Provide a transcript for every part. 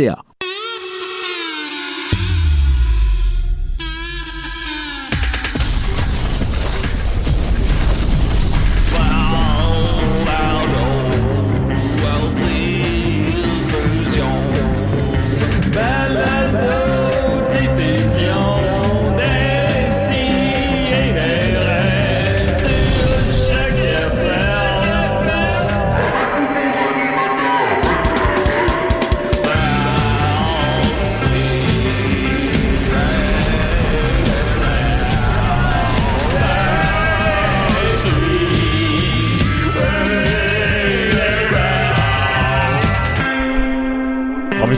Envie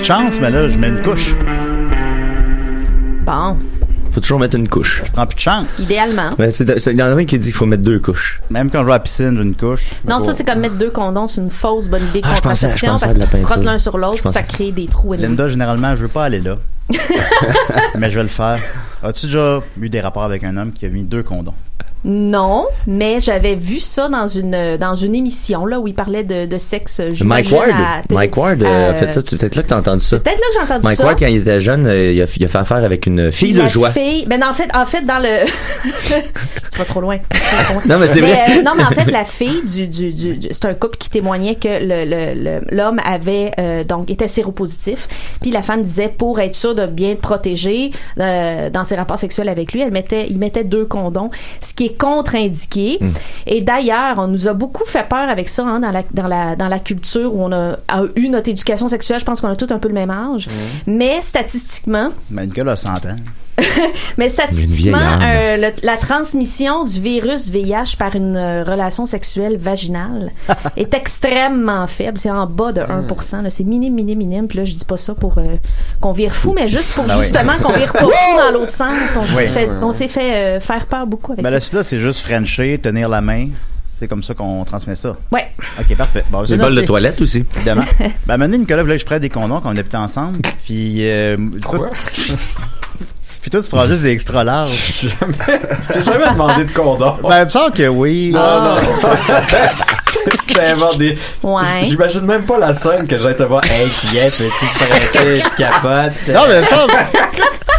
de chance, mais là, je mets une couche. Bon, Faut toujours mettre une couche. Je prends plus de chance. idéalement. Mais c'est, c'est- il y en a un qui dit qu'il faut mettre deux couches. Même quand je vais à la piscine, j'ai une couche. Non, ça, c'est comme mettre deux condoms, c'est une fausse bonne idée de Ah, je pensais- je contraception pensais à parce de la qu'ils se frottent peinture. l'un sur l'autre, Je puis ça pensais- crée des trous énormes. Linda, généralement, je veux pas aller là. mais je vais le faire. As-tu déjà eu des rapports avec un homme qui a mis deux condoms? Non, mais j'avais vu ça dans une dans une émission là où il parlait de, de sexe. Mike Ward, à Mike Ward euh, a fait ça. C'est peut-être là que t'as entendu ça. Peut-être là que j'ai entendu Mike ça. Ward, quand il était jeune, euh, il, a, il a fait affaire avec une fille de joie. fille- ben en fait, en fait, dans le, tu vas trop loin. Trop. Non, mais c'est vrai. euh, non, mais en fait, la fille du, du, du, du- c'est un couple qui témoignait que le, le, le- l'homme avait euh, donc était séropositif, puis la femme disait pour être sûre de bien te protéger euh, dans ses rapports sexuels avec lui, elle mettait, il mettait deux condoms, ce qui est contre-indiqué. Et d'ailleurs, on nous a beaucoup fait peur avec ça hein, dans la dans la dans la culture où on a, a eu notre éducation sexuelle. Je pense qu'on a tous un peu le même âge, mais statistiquement. Mais Nicolas a 100 ans. Mais statistiquement, euh, le- la transmission du virus VIH par une euh, relation sexuelle vaginale est extrêmement faible. C'est en bas de 1%. là. C'est minime, minime, minime. Puis là, je dis pas ça pour euh, qu'on vire fou, mais juste pour oui. justement qu'on vire pas fou dans l'autre sens. On s'est Oui. fait, on s'est fait euh, faire peur beaucoup avec Ben, ça. sida, c'est juste Frencher, tenir la main. C'est comme ça qu'on transmet ça. Ouais. Ok, parfait. Bon, j'ai Les bols de toilette aussi. Évidemment. ben, maintenant, Nicolas que je prenne des condoms quand on habitait ensemble. Puis, euh, toi- Puis toi, tu prends juste des extra larges. J'ai jamais demandé de condom? Ben, il me semble que oui. Non, non. tu t'inventes des. Ouais. J'imagine même pas la scène que j'allais te voir. Hey, Pierre, petit prêter, capote? Non, mais il me semble.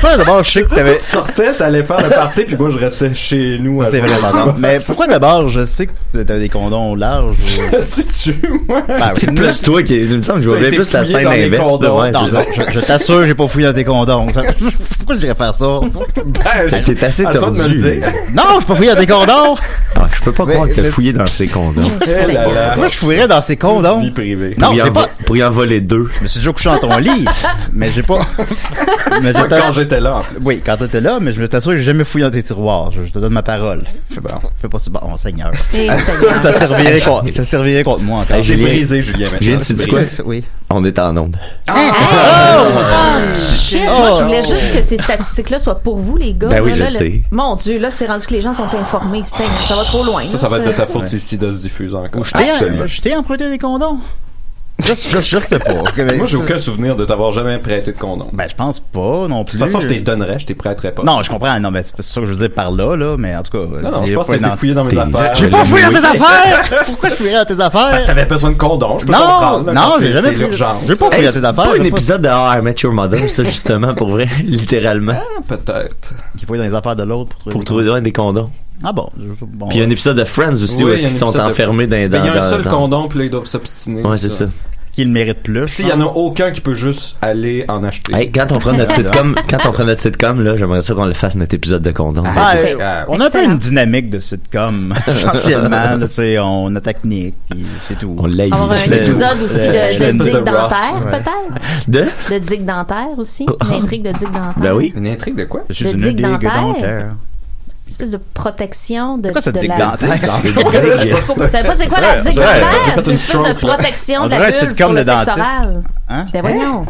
Ouais, d'abord, je sais que Tu t'avais. sortais, t'allais faire le party, puis moi, je restais chez nous. C'est vrai, jouer. par exemple. Mais pourquoi d'abord, je sais que t'avais des condoms larges. ou- C'est-tu, moi? Ben, C'est plus toi qui. Il me semble que je vois bien plus la fouillé scène inverse. de- ça. je, je t'assure, j'ai pas fouillé dans tes condoms. Ça- Pourquoi je dirais faire ça? Ben, T'es assez tordu. le dire. Non, je suis pas fouillé dans tes condoms! Ah, je peux pas croire que t'as mais- fouillé dans ses condoms. Eh. Pourquoi je fouillerais dans ces condoms? Vie privée. Non, pour, y j'ai en, pas. vo- pour y en voler deux. Je me suis déjà couché dans ton lit, mais j'ai pas. mais je Là, en plus. Oui, quand t'étais là, mais je me t'assure que j'ai jamais fouillé dans tes tiroirs. Je, je te donne ma parole. Bon. Fais pas ça. Bon, Seigneur. Et Seigneur. ça servirait contre, ça servirait contre moi encore. J'ai Julien. brisé, Julien. Julien, tu dis quoi? Oui. On est en onde. Shit, moi, je voulais juste que ces statistiques-là soient pour vous, les gars. Ben oui, Là, je là, sais. le- Mon Dieu, là, c'est rendu que les gens sont informés. Ça va trop loin. Ça, là, ça va être de ta faute si le sida se diffuse encore. Absolument. je t'ai emprunté des condoms. Je, je, je sais pas. Moi, j'ai aucun souvenir de t'avoir jamais prêté de condom. Ben, je pense pas non De plus. toute façon, je t'ai donnerais, je t'ai prêterais pas. Non, je comprends. Non, mais c'est ça que je veux dire par là, là. Mais en tout cas. Non, non, je pense pas que t'as fouillé dans mes affaires. J'ai pas fouillé dans tes affaires! Pourquoi je fouillerais dans tes affaires? Parce que t'avais besoin de condom, je peux Non, comprendre. non, j'ai c'est- jamais c'est fouillé- veux pas Hey, fouiller dans c'est tes affaires. pas je un pas- épisode de How I Met Your Mother, ça, justement, pour vrai, littéralement. Ah, Peut-être. Qui fouille dans les affaires de l'autre pour trouver. Des condoms. Ah bon. Puis il y a un épisode de Friends aussi Oui, où est-ce a qu'ils sont de- enfermés dans, dans, il y a un dans- seul dans- condom, puis là, ils doivent s'obstiner. Ouais, c'est ça. qui le mérite plus? Tu sais, il y en a aucun qui peut juste aller en acheter. Hey, quand on fera notre sitcom, quand on fera notre sitcom, là, j'aimerais ça qu'on le fasse notre épisode de condom. Ah, ah, on a un peu une dynamique de sitcom, essentiellement. tu sais, on attaque Nick, puis c'est tout. on l'a On va avoir un épisode aussi euh, de, de Ross, dentaire, ouais. peut-être? De? De digue dentaire aussi? Oh. Une intrigue de digue dentaire? Ben oui. Une intrigue de quoi? Suis de une digue digue dentaire. Espèce de protection de, cette de la... dentaire? Pas c'est quoi la digue c'est dentaire? ça, une espèce de protection On de la vulve pour le sexe dentiste. oral. Hein? Ben voyons.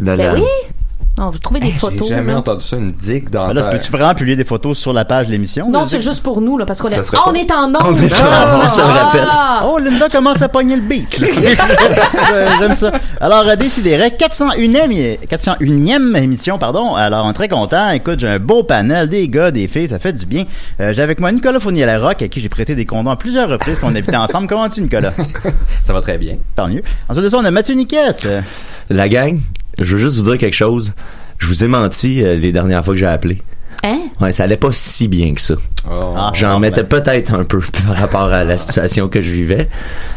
La- Ben oui. On va trouver des photos. J'ai jamais là? entendu ça, une digue dans Ben là, peux-tu vraiment publier des photos sur la page de l'émission? Non, c'est juste pour nous, là, parce qu'on est... On en ondes! On est en Ah! ondes, ça me rappelle. Ah! Oh, Linda commence à pogner le beat. J'aime ça. Alors, à Décideret, 401e, é- 401e émission, pardon. Alors, on est très content. Écoute, j'ai un beau panel, des gars, des filles, ça fait du bien. Euh, j'ai avec moi Nicolas Fournier-Larocque, à qui j'ai prêté des condoms à plusieurs reprises qu'on habitait ensemble. Comment vas-tu, Nicolas? Ça va très bien. Tant mieux. Ensuite de ça, on a Mathieu Niquette. Euh, La gang, je veux juste vous dire quelque chose. Je vous ai menti euh, les dernières fois que j'ai appelé. Hein? Ouais, ça allait pas si bien que ça. Oh. Ah. J'en ben. mettais peut-être un peu par rapport à la situation que je vivais.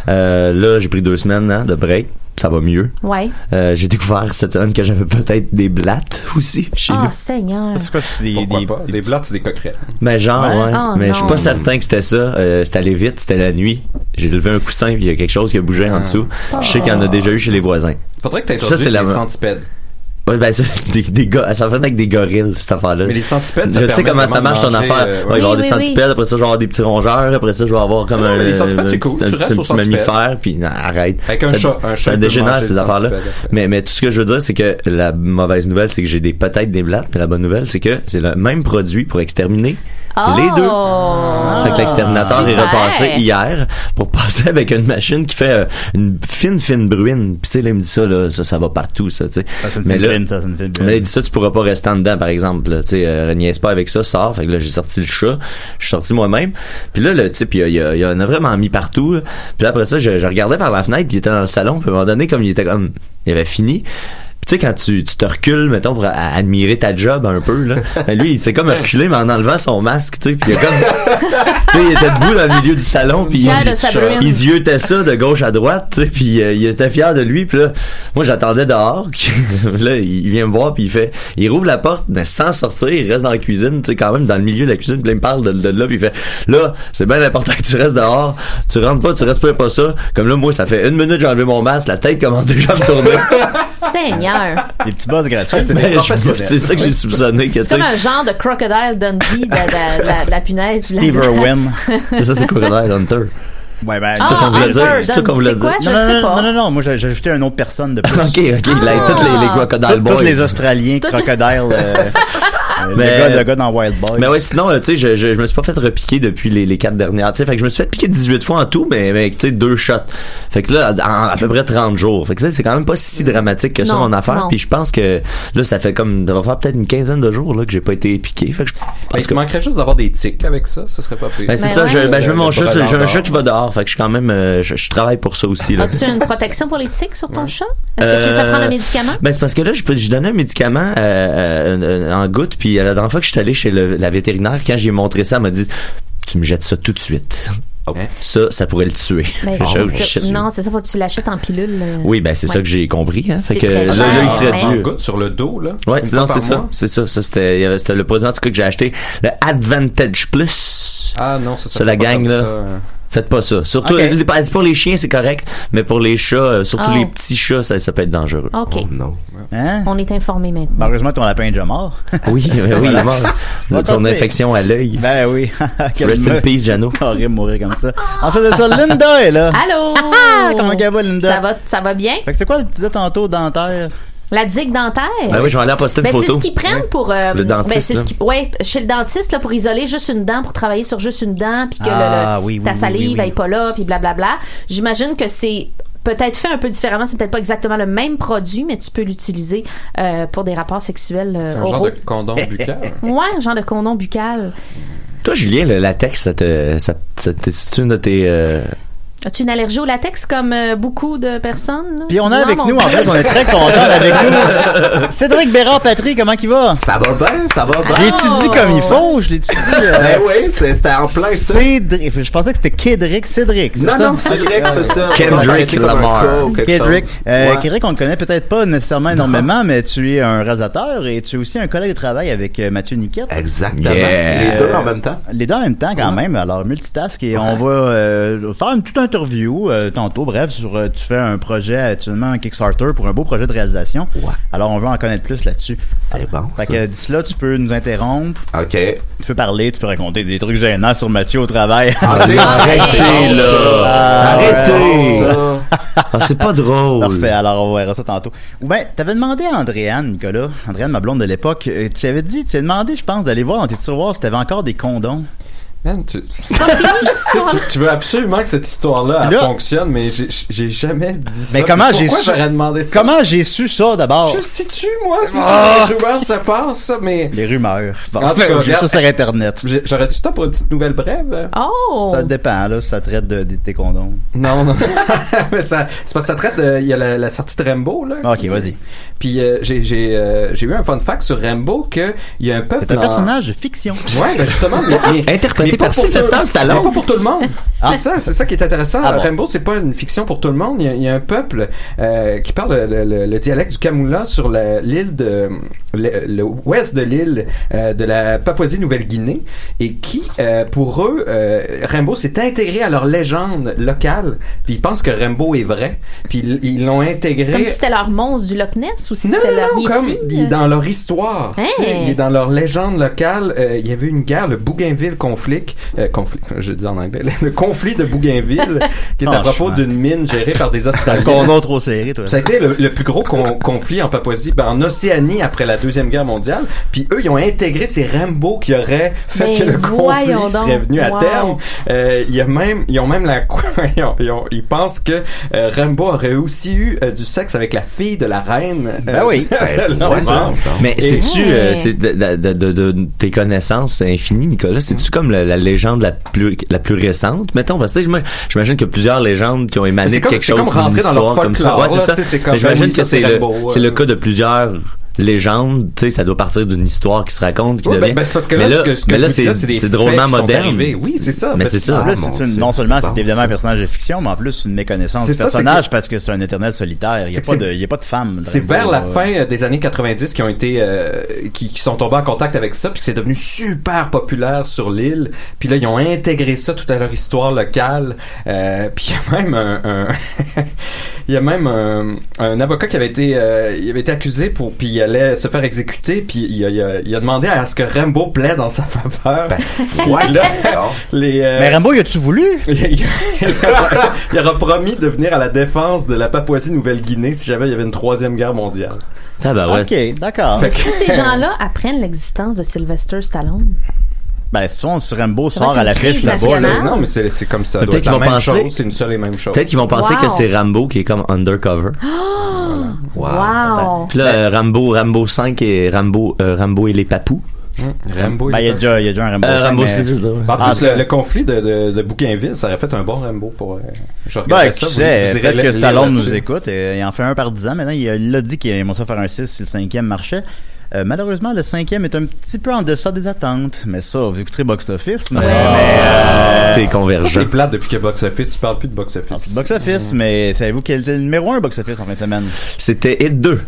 Euh, là, j'ai pris deux semaines hein, de break. Ça va mieux. Ouais. Euh, j'ai découvert cette semaine que j'avais peut-être des blattes aussi chez Ah, nous. Seigneur. C'est quoi, c'est des, Pourquoi des, pas? des Des petits- blattes, c'est des coquerettes. Ben genre, Ouais. ouais. Oh, mais je suis pas certain que c'était ça. Euh, c'était allé vite, c'était la nuit. J'ai levé un coussin puis il y a quelque chose qui a bougé en dessous. Je sais qu'il y en a déjà eu chez les voisins. Faudrait que Ça, c'est la- centipèdes. Ouais, ben ça, des, des gars, ça fait avec des gorilles cette affaire-là. Mais les centipèdes, ça je sais comment ça marche ton affaire. euh, Ouais, il va y avoir Oui, des oui, centipèdes, après ça je vais avoir des petits rongeurs, après ça je vais avoir comme Non, un, mais les centipèdes, un c'est petit- cool. un Tu restes un aux petit mammifère puis non, arrête. Avec un ça, chat, un chat ça dégénère ces affaires-là. Mais mais tout ce que je veux dire c'est que la mauvaise nouvelle c'est que j'ai des peut-être des blattes, mais la bonne nouvelle c'est que c'est le même produit pour exterminer les deux. Oh! Fait que l'exterminateur est repassé hier pour passer avec une machine qui fait euh, une fine, fine bruine. Puis tu sais, là, il me dit ça, là, ça, ça va partout, ça, tu sais. Ça, c'est une Mais fine là, brune, ça, c'est une fine brune. mais là, il dit ça, tu pourras pas rester en dedans, par exemple. là. Tu sais, euh, niaise pas avec ça, sors. Fait que là, j'ai sorti le chat. Je suis sorti moi-même. Puis là, le type, il, y a- il, y a- il en a vraiment mis partout. Puis là, après ça, je, je regardais par la fenêtre, puis il était dans le salon. Puis à un moment donné, comme il était comme... Il avait fini. Tu sais, quand tu, tu te recules, mettons, pour admirer ta job un peu, là. Ben lui, il s'est comme reculé, mais en enlevant son masque, tu sais. Puis il a comme... tu sais, il était debout dans le milieu du salon, puis il, il ziotait ça de gauche à droite, tu sais, puis euh, il était fier de lui, puis là, moi j'attendais dehors, là il vient me voir, puis il fait, il rouvre la porte, mais sans sortir, il reste dans la cuisine, tu sais, quand même dans le milieu de la cuisine, puis là il me parle de, de là, puis il fait, là, c'est bien important que tu restes dehors, tu rentres pas, tu respires pas ça, comme là moi ça fait une minute que j'ai enlevé mon masque, la tête commence déjà à me tourner, Seigneur. Des petits buzz gratuits. C'est ça que j'ai soupçonné, C'est comme un genre de crocodile Dundee de, de- de la, de la punaise. la- Steve Irwin. ça c'est Crocodile Hunter. Ouais, ben, Ah, ça qu'on voulait dire, c'est ça qu'on voulait c'est dire. Je non, non, sais non, pas. non, moi j'ai ajouté une autre personne de plus. ok, ok, là, toutes les, les Crocodile Boys. Tous les Australiens, crocodiles, euh, euh, le, Mais- gars, le gars dans Wild Boy. Mais ouais, sinon, euh, tu sais, je, je, je me suis pas fait repiquer depuis les, les quatre dernières. Tu sais, fait que je me suis fait piquer 18 fois en tout, mais avec, tu sais, deux shots. Fait que là, en à peu près 30 jours. Fait que ça, c'est quand même pas si dramatique que ça, Non, mon affaire. Puis je pense que là, ça fait comme, ça va faire peut-être une quinzaine de jours, là, que j'ai pas été piqué. Fait que je Ben, te manquerait juste d'avoir des tics avec ça, ce serait pas pire. ben, c'est Ben ça, ouais. je, ben, je Le- mon chat, j'ai un chat qui va dehors. Fait que je suis quand même, euh, je, je travaille pour ça aussi, là. As-tu une protection pour les tiques sur ton chat? Est-ce que tu lui fais Euh, prendre un médicament? Ben c'est parce que là, je peux, je donnais un médicament euh, euh, en goutte, puis euh, la dernière fois que je suis allé chez le- la vétérinaire, quand j'ai montré ça, elle m'a dit tu me jettes ça tout de suite. Oh. Ça, ça pourrait le tuer. Ben, Je- je- non, c'est ça, faut que tu l'achètes en pilule. euh. Oui, ben c'est Ouais. ça que j'ai compris. Hein. Fait C'est que là, il serait dû. sur le dos, là? Ouais, non, c'est ça. C'est ça. Ça, c'était, il y avait- c'était le produit en tout cas que j'ai acheté. Le Advantage Plus. Ah non, ça, ça C'est la pas gang, comme là. ça. Faites pas ça. Surtout, pas- pour les chiens, c'est correct, mais pour les chats, euh, surtout Oh. les petits chats, ça, ça peut être dangereux. OK. Oh non. Hein? On est informé maintenant. Ben, heureusement, ton lapin est déjà mort. Oui, ben oui, il est mort. Son infection à l'œil. Ben oui. Rest in peace, Jano. Horrible mourir comme ça. Ensuite de ça, Linda est là. Allô? Comment elle va, Linda? Ça va, ça va bien? Fait que c'est quoi, tu disais tantôt, dentaire? La digue dentaire? Ben oui, je vais aller en poster une Ben, c'est photo. ce qu'ils prennent pour euh, Le dentiste, ben, c'est ce là. qui- ouais, chez le dentiste là pour isoler juste une dent pour travailler sur juste une dent puis que le- Ah, le- oui, oui, ta oui, salive oui, oui. elle est pas là puis blablabla. J'imagine que c'est peut-être fait un peu différemment, c'est peut-être pas exactement le même produit mais tu peux l'utiliser euh, pour des rapports sexuels euh, C'est un genre de condom buccal. Ouais, un genre de condom buccal. Toi, Julien, le latex, ça te, ça, ça te- c'est une de tes, euh, As-tu une allergie au latex comme euh, beaucoup de personnes? Puis on a avec nous, en fait, on est très content avec nous. Cédric Bérard Patry, comment il va? Ça va bien, ça va bien. Je l'étudie comme il faut, je l'étudie. euh, Ben oui, c'est- c'était en plein ça. Cédric, je pensais que c'était Kédric, Cédric, c'est Non, ça? non, Cédric, c'est ça. Kendrick un Lamar. chose. Euh, Ouais. On le connaît peut-être pas nécessairement énormément, mais tu es un réalisateur et tu es aussi un collègue de travail avec euh, Mathieu Niquette. Exactement. Yeah. Les deux en même temps. Les deux en même temps, quand même. Alors, multitask. Et on va euh, faire une petite interview euh, tantôt. Bref, sur euh, tu fais un projet actuellement, un Kickstarter pour un beau projet de réalisation. Ouais. Alors, on veut en connaître plus là-dessus. C'est bon. Fait ça. que d'ici là, tu peux nous interrompre, OK. tu peux parler, tu peux raconter des trucs gênants sur Mathieu au travail. Arrêtez, Arrêtez, là. Ah, Arrêtez. Ça. Ah, c'est pas drôle. Parfait, alors on verra ça tantôt. Ou ben, t'avais demandé à Andréane, Nicolas, Andréane, ma blonde de l'époque, euh, tu avais dit, tu avais demandé, je pense, d'aller voir dans tes tiroirs si t'avais encore des condoms. Man, tu, tu, tu veux absolument que cette histoire-là Là- fonctionne, mais j'ai- jamais dit ça. Mais comment Puis j'ai Pourquoi su- j'aurais demandé ça? Comment j'ai su ça d'abord? Je le sais-tu, moi, si Ah! sur les rumeurs ça passe, ça, mais... Les rumeurs. Bon, En tout cas, j'ai ça sur Internet. J'ai- J'aurais du temps pour une petite nouvelle brève? Oh! Ça dépend, là, si ça traite de, de tes condoms. Non, non. Mais ça- c'est parce que ça traite de... Il y a la, la sortie de Rambo, là. Ok, vas-y. Puis euh, j'ai euh, j'ai eu un fun fact sur Rambo que il y a un peuple C'est un en- personnage de fiction. Ouais, ben justement, mais, mais- Interprété pour Sylvester tout- Stallone. mais pas pour tout le monde. Ah. C'est ça, c'est ça qui est intéressant. Ah bon? Rambo, c'est pas une fiction pour tout le monde. Il y a, il y a un peuple euh, qui parle le, le- le dialecte du Kamula sur l'île de le, le ouest de l'île euh, de la Papouasie-Nouvelle-Guinée et qui, euh, pour eux, euh, Rambo s'est intégré à leur légende locale. Puis ils pensent que Rambo est vrai. Puis ils l'ont intégré. Comme si c'était leur monstre du Loch Ness ou si Non, c'était leur non, non, comme il est dans leur histoire. Hein? Tu sais, Il est dans leur légende locale. Euh, il y avait une guerre, le Bougainville conflit. Euh, conflit, je dis en anglais. Le conflit de Bougainville, qui est à propos d'une mine gérée par des Un Australiens. condom trop serré, toi. Ça a été le, le plus gros con- conflit en Papouasie, ben, en Océanie après la deuxième guerre mondiale. Puis eux, ils ont intégré ces Rambo qui auraient fait Ben, que le conflit serait venu à terme. Euh, il y a même, ils ont même la, ils, ont- ils, ont- ils pensent que euh, Rambo aurait aussi eu euh, du sexe avec la fille de la reine. Ben euh, oui. bon. Mais c'est-tu, euh, c'est de, de, de, de- de tes connaissances infinies, Nicolas, c'est-tu comme la, la légende la plus, la plus récente? Mettons, parce que moi, j'imagine qu'il y a plusieurs légendes qui ont émané C'est comme- quelque c'est chose comme d'une rentrer dans leur comme ça. Ouais, c'est ça. c'est comme, j'imagine que c'est c'est le, c'est le euh. cas de plusieurs légendes, tu sais, ça doit partir d'une histoire qui se raconte, qui Ouais, devient. ben, ben, c'est parce que mais là, là, ce que, ce que mais là, c'est, c'est des c'est faits drôlement moderne. Oui, c'est ça. Mais c'est ça. Une- Dieu, non seulement c'est évidemment ça. un personnage de fiction, mais en plus une méconnaissance C'est du ça, c'est personnage parce que c'est un éternel solitaire. Il n'y a, pas de- il y a pas de femme. C'est vers la euh, fin euh, des années 90 qui ont été euh, qui, qui sont tombés en contact avec ça puis que c'est devenu super populaire sur l'île puis là ils ont intégré ça tout à leur histoire locale euh, puis il y a même un, un- il y a même un, un avocat qui avait été euh, il avait été accusé pour puis allait se faire exécuter puis il a, il a, il a demandé à ce que Rambo plaide en sa faveur Ouais, Là, d'accord. les euh, Mais Rambo, y a-tu voulu? il, aura promis de venir à la défense de la Papouasie-Nouvelle-Guinée si jamais il y avait une troisième guerre mondiale. Ah, bah ouais. Ok, d'accord. Si ces gens-là apprennent l'existence de Sylvester Stallone? Ben, si on, si Rambo sort à l'affiche crise là-bas, là, C'est- Non, mais c'est c'est comme ça. Peut-être qu'ils vont penser- C'est une seule et même chose. Peut-être qu'ils vont penser Wow. que c'est Rambo qui est comme undercover. Wow! Puis là, euh, Rambo, Rambo 5 et Rambo, euh, Rambo et les papous. Rambo. ben, il y a déjà, il y a déjà un Rambo. Euh, 5, Rambo mais- 6, je veux dire. ouais. En Ah, plus, c'est- le, le conflit de, de, de Bougainville, ça aurait fait un bon Rambo pour. euh, je Ben, ça. peut-être que Stallone nous écoute. et il en fait un par dix ans. Maintenant, il a- il l'a dit qu'il aimerait ça faire un 6 si le cinquième marchait. Euh, malheureusement, le cinquième est un petit peu en deçà des attentes. Mais ça, vous écouterez Box Office. Mais, Ouais. mais, euh, t'es Ça, convergent. c'est plate depuis que Box Office. Tu parles plus de Box Office. c'est Box Office, mais savez-vous quel était le numéro 1 Box Office en fin de semaine? C'était Hit 2.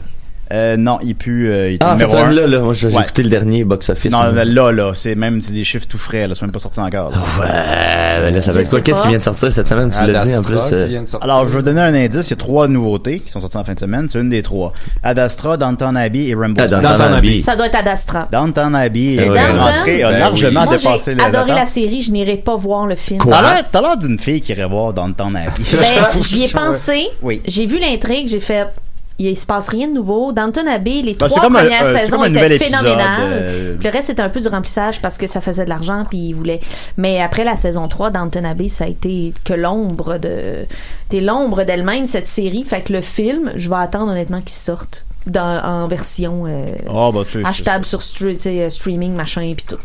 Euh, non, il pue, euh, il Ah, en fait, numéro 1. là, là, moi, j'ai j'ai Ouais. écouté le dernier box office. Non, là. là, là, c'est même c'est des chiffres tout frais, là, c'est même pas sorti encore. là. Ouais, ben là, ça va être quoi? Qu'est-ce qui vient de sortir cette semaine? Tu l'as dit en plus. Euh. Alors, je vais donner un indice, il y a trois nouveautés qui sont sorties en fin de semaine, c'est une des trois. Ad Astra, Downton Abbey et Rainbow Ah, Six. Downton Downton Abbey. Ça doit être Ad Astra. Downton Abbey C'est est Downton? rentré, a Ben largement oui. Moi, dépassé j'ai les adoré la série, je n'irai pas voir le film. T'as l'air- T'as l'air d'une fille qui irait voir Downton Abbey. Ben, j'y ai pensé. Oui. J'ai vu l'intrigue, j'ai fait. Il se passe rien de nouveau. Downton Abbey, les trois un- premières euh, saisons étaient phénoménales. euh, Le reste c'était un peu du remplissage parce que ça faisait de l'argent puis ils voulaient. Mais après la saison 3, Downton Abbey, ça a été que l'ombre de, t'es l'ombre d'elle-même cette série. Fait que le film, je vais attendre honnêtement qu'il sorte dans, en version euh, Oh, bah, hashtag sur euh, streaming machin puis tout.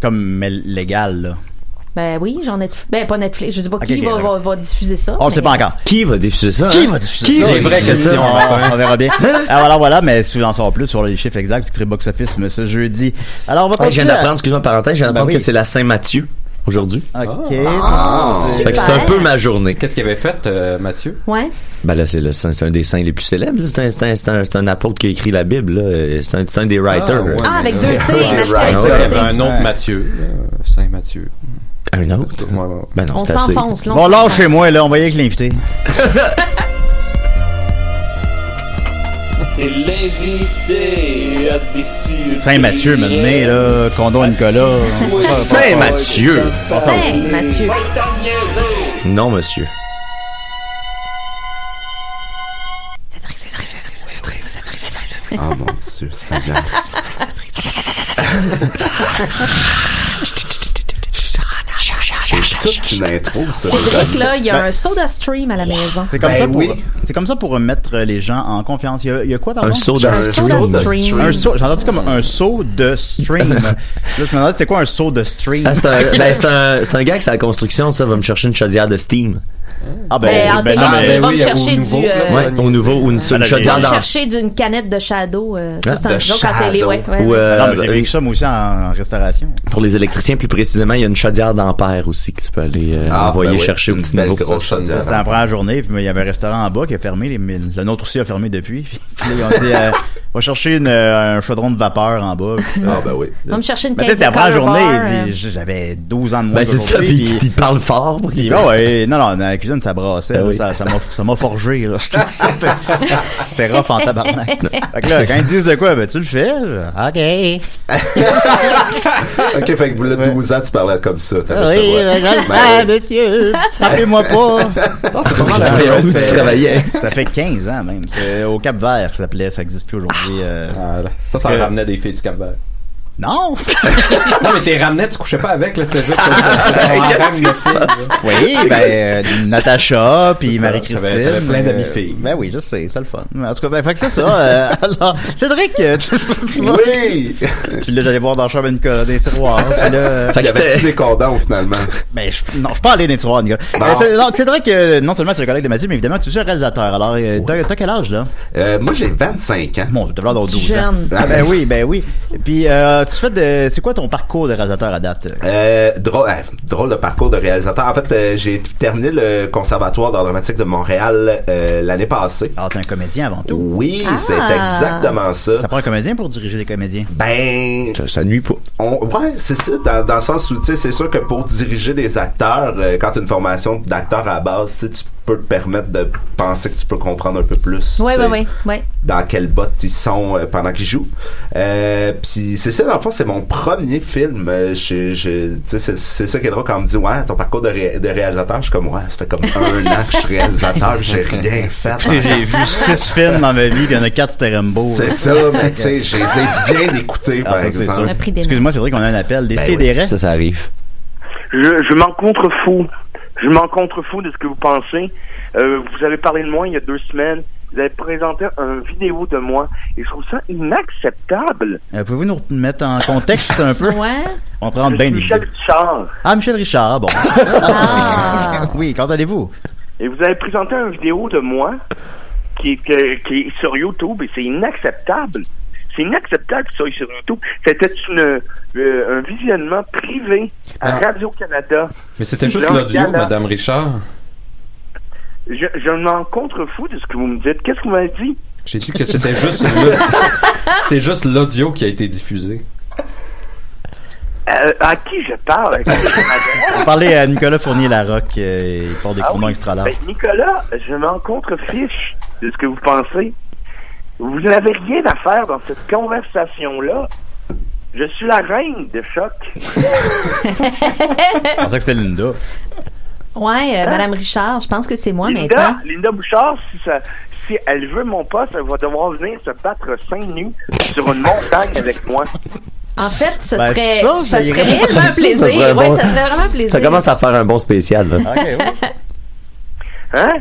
comme légal, là. Ben oui, j'en ai. Ben pas Netflix. Je sais pas qui va, d'accord. va, va diffuser ça. On ne sait pas encore. Qui va diffuser ça? Qui hein? va diffuser Qui ça? Les vraies questions. ça? On, verra bien. Alors voilà, voilà, mais si vous en saurez plus sur les chiffres exacts, c'est écrit box-office, mais ce jeudi. Alors on va Ouais, je viens continuer. d'apprendre, excuse-moi, parenthèse, je viens Ben d'apprendre oui. que c'est la Saint-Mathieu aujourd'hui. Ok. Ah. ça, Fait que c'est un peu ma journée. Qu'est-ce qu'il avait fait, euh, Mathieu? Ouais. Ben là, c'est le saint- c'est un des saints les plus célèbres. C'est un, c'est un, c'est un, c'est un apôtre qui a écrit la Bible. là. C'est un, c'est un des writers. ouais, là. Ah, avec deux T, Ouais, Mathieu avec Il deux y avait T. un autre Ouais. Mathieu, euh, Saint-Mathieu. Un autre? Ouais, ouais. Ben non, On s'enfonce, là. on Bon, lâchez-moi, là, on va y aller avec l'invité. T'es l'invité à décider. Saint-Mathieu, maintenant, là, Condon Nicolas. Saint-Mathieu! Hey, Mathieu. Non, monsieur. Oh mon dieu, c'est bien. C'est toute une intro, ça. Cédric, là, il y a un soda stream à la maison. C'est comme, Ben ça pour, oui. c'est comme ça pour mettre les gens en confiance. Il y a, il y a quoi, pardon? Un soda Un stream. soda stream. Un saut, j'ai entendu comme un saut de stream. là, je me demandais c'était quoi un saut de stream? Ah, c'est un, ben, c'est un, c'est un gars qui c'est à la construction, ça, va me chercher une chaudière de Steam. Ah Ben, en ben, non, mais va oui, me au chercher nouveau, du. euh, Ouais, au nouveau, ou une, une chaudière Va me dans, chercher d'une canette de Shadow. euh, ça, Ah, c'est un de joke à télé, Shadow. ouais. ouais, ou, euh, non, mais j'ai vécu ça moi aussi en, en restauration. pour les électriciens plus précisément, il y a une chaudière d'ampère aussi que tu peux aller euh, Ah, envoyer ben oui, chercher au une petit chaudière. C'était la première journée, puis il y avait un restaurant en bas qui a fermé, les- le nôtre aussi a fermé depuis. Puis là, ils ont dit, euh, va chercher une, euh, un chaudron de vapeur en bas. Ah, ben oui. Va me chercher une sais, caisse c'est la de première journée, j'avais 12 ans de moins Ben, c'est ça, puis il parle fort non, non, cuisine, ça brassait. Ben là, oui. Ça, ça m'a, ça m'a forgé, là. C'était, rough en tabarnak. Fait que là, quand ils disent de quoi, ben, tu le fais. OK. Ok, fait que vous, là, 12 ans, tu parlais comme ça. Oui, voix. ben, je le fais, oui. monsieur. Frappez-moi pas. Non, c'est Ça la fait- où tu travaillais. Ça fait 15 ans, même. C'est au Cap-Vert, ça s'appelait. Ça existe plus aujourd'hui. euh. Voilà. Ça, ça que- ramenait des filles du cap -Vert. Non! Non, mais t'es ramenais, tu couchais pas avec, là, c'était juste. Oui, ben, euh, Natacha, puis Marie-Christine. t'avais- t'avais plein d'amis euh, filles. Ben oui, je sais, c'est le fun. En tout cas, ben, fait que c'est ça. euh, alors, Cédric, euh, tu, Oui! tu l'as, j'allais voir dans le chambre Nicolas, des tiroirs. Puis là, euh, Fait Y que c'était- des condoms, finalement? ben, je, non, je suis pas allé dans les tiroirs, Nicolas. Bon. Euh, c'est- donc, Cédric, euh, non seulement tu es le collègue de Mathieu, mais évidemment, tu es un réalisateur. Alors, euh, t'as, t'as quel âge, là? Euh, moi, j'ai 25 ans. Bon, t'as l'air d'avoir 12 ans. Jeune. Ah, ben oui, ben oui. Puis, tu fais de, c'est quoi ton parcours de réalisateur à date? Euh, drôle, euh, drôle de parcours de réalisateur. En fait, euh, j'ai terminé le conservatoire d'art dramatique de Montréal euh, l'année passée. Alors, t'es un comédien avant tout? Oui, Ah. c'est exactement ça. Ça prend un comédien pour diriger des comédiens? Ben, Ça, ça nuit pas. on, ouais, c'est ça, dans, dans le sens où, tu sais, c'est sûr que pour diriger des acteurs, euh, quand tu as une formation d'acteur à la base, tu sais, tu peux te permettre de penser que tu peux comprendre un peu plus. Ouais, tu ouais, sais, ouais, ouais. Dans quelle botte ils sont euh, pendant qu'ils jouent. Euh, puis c'est ça, dans le fond, c'est mon premier film. Euh, je, je, c'est, ça qui est drôle quand on me dit, ouais, ton parcours de, ré- de réalisateur, je suis comme, ouais, ça fait comme un an que je suis réalisateur, j'ai rien fait. J'ai j'ai vu six films dans ma vie, puis il y en a quatre, c'était Rambo. C'est ça, mais tu sais, je les ai bien écoutés, Ah, par exemple. des Excuse-moi, c'est vrai qu'on a un appel. Ben Décidérez. Ça, ça arrive. Je, je m'en contrefous. Je m'en contrefous de ce que vous pensez. Euh, vous avez parlé de moi il y a deux semaines. Vous avez présenté une vidéo de moi et je trouve ça inacceptable. Euh, Pouvez-vous nous mettre en contexte un peu? Ouais. On prend bien Michel Richard. Ah, Michel Richard, bon. Ah. oui, quand allez-vous? Et vous avez présenté une vidéo de moi qui est, que- qui est sur YouTube et c'est inacceptable. C'est inacceptable que ça soit sur YouTube. C'était une, euh, un visionnement privé à Ah. Radio-Canada. Mais c'était juste l'audio. Madame Richard. Je, je m'en contrefous de ce que vous me dites. Qu'est-ce que vous m'avez dit? J'ai dit que c'était juste le- c'est juste l'audio qui a été diffusé. Euh, à qui je parle? On parlait à Nicolas Fournier-Larocque, euh, il porte des Ah oui. extra larges. Ben, Nicolas, je m'en contrefiche de ce que vous pensez. Vous n'avez rien à faire dans cette conversation-là. Je suis la reine de choc. Je pensais que c'était Linda. Ouais, euh, Madame Richard, je pense que c'est moi Linda, maintenant. Linda Bouchard, si, ça, si elle veut mon poste, elle va devoir venir se battre seins nus sur une montagne avec moi. En fait, ça Ben, ça, ça, ça ça irait. serait réellement Ça, ça serait ouais, ça serait vraiment plaisir. Ça commence à faire un bon spécial, là. Ok, oui. Hein?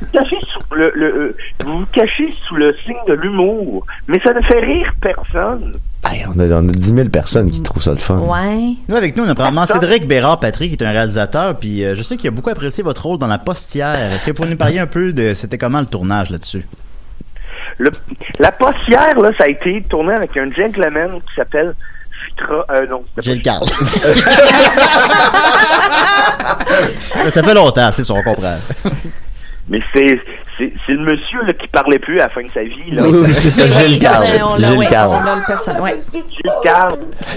Vous cachez sous le, le- euh, vous vous cachez sous le signe de l'humour, mais ça ne fait rire personne. Ben, Hey, on, a, on a 10 000 personnes qui trouvent ça le fun. Ouais. Nous, avec nous, on a probablement Cédric Bérard-Patrick, qui est un réalisateur, puis euh, je sais qu'il a beaucoup apprécié votre rôle dans La Postière. Est-ce que vous pouvez nous parler un peu de c'était comment le tournage là-dessus? Le, la postière, là, ça a été tourné avec un gentleman qui s'appelle Euh, non. J'ai le cadre. ça fait longtemps, c'est ça, on comprend. Mais c'est c'est c'est le monsieur là, qui parlait plus à la fin de sa vie. Là. Oui, oui, c'est ça, Gilles l'a, Gilles on a le. Ouais.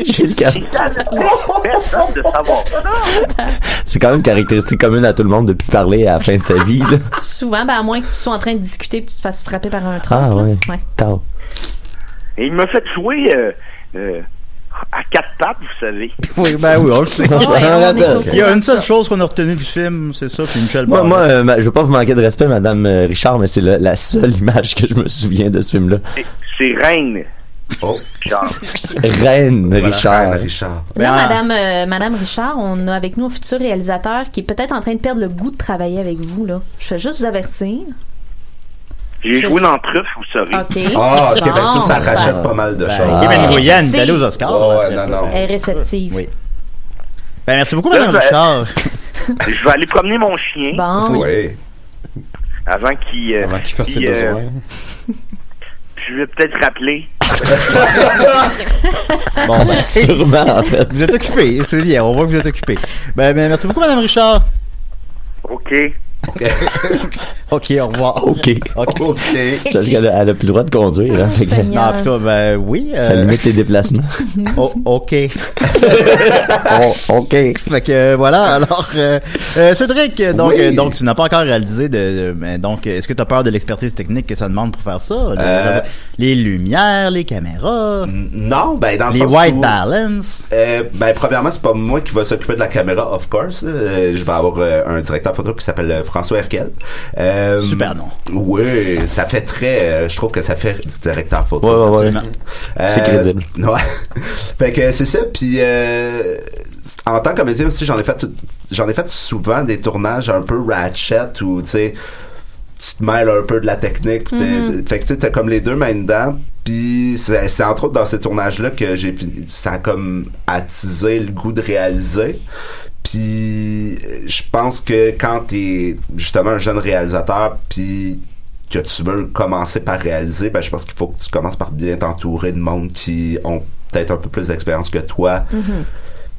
Gilles personne de savoir. C'est quand même une caractéristique commune à tout le monde de plus parler à la fin de sa vie. Là. Souvent, ben, à moins que tu sois en train de discuter et que tu te fasses frapper par un truc. Ah là. ouais. Ouais. Et il m'a fait jouer euh, euh, à quatre pattes, vous savez. Oui, ben oui, on le sait. Il y a une seule chose qu'on a retenue du film, c'est ça, puis Michel Moi, moi euh, je veux pas vous manquer de respect, Madame euh, Richard, mais c'est la, la seule image que je me souviens de ce film-là. C'est- Reine. Oh, Genre. Reine voilà, Richard. Reine Richard. Là, ah. Madame, euh, Madame Richard, on a avec nous un futur réalisateur qui est peut-être en train de perdre le goût de travailler avec vous. Là. Je fais juste vous avertir. J'ai Je- joué dans Truffe, vous savez. OK. Ah, ok, ben ça, ça Bon. rachète pas mal de Ben, choses. Kevin Ah. Allé Réceptive. aux Oscars. Oh, ouais, non, non. Elle est réceptive. Oui. Ben, merci beaucoup, ben- Richard. Je vais aller promener mon chien Bon. Oui. avant qu'il. euh, Avant qu'il fasse ses euh, besoins. Je vais peut-être rappeler. Bon, ben, Sûrement, en fait. vous êtes occupé, c'est bien, on voit que vous êtes occupé. Ben, ben, merci beaucoup, Madame Richard. OK. Ok, au revoir. OK. Ok. OK. Parce qu'elle a, elle a plus le droit de conduire. Hein. Non, plutôt, ben, oui. euh, ça limite tes déplacements. oh, ok. Oh, OK. Fait que euh, voilà. Alors, euh, Cédric, donc, Oui. donc tu n'as pas encore réalisé de. de- ben, donc, est-ce que tu as peur de l'expertise technique que ça demande pour faire ça? Le- Euh, Les lumières, les caméras, Non, ben dans le les sens white où- balance? Euh, ben premièrement c'est pas moi qui va s'occuper de la caméra of course. Euh, je vais avoir euh, un directeur photo qui s'appelle euh, François Herkel Euh, Super nom. oui ça fait très euh, je trouve que ça fait directeur photo Ouais, ouais, ouais. Absolument. Euh, C'est crédible. ouais fait que c'est ça puis euh, en tant que comédien aussi j'en ai fait j'en ai fait souvent des tournages un peu ratchet où tu sais tu te mêles un peu de la technique. t'es- Fait que tu sais, t'as comme les deux mains dedans. Puis c'est c'est entre autres dans ces tournages-là que j'ai fini- ça a comme attisé le goût de réaliser. Puis je pense que quand t'es justement un jeune réalisateur, puis que tu veux commencer par réaliser, ben je pense qu'il faut que tu commences par bien t'entourer de monde qui ont peut-être un peu plus d'expérience que toi.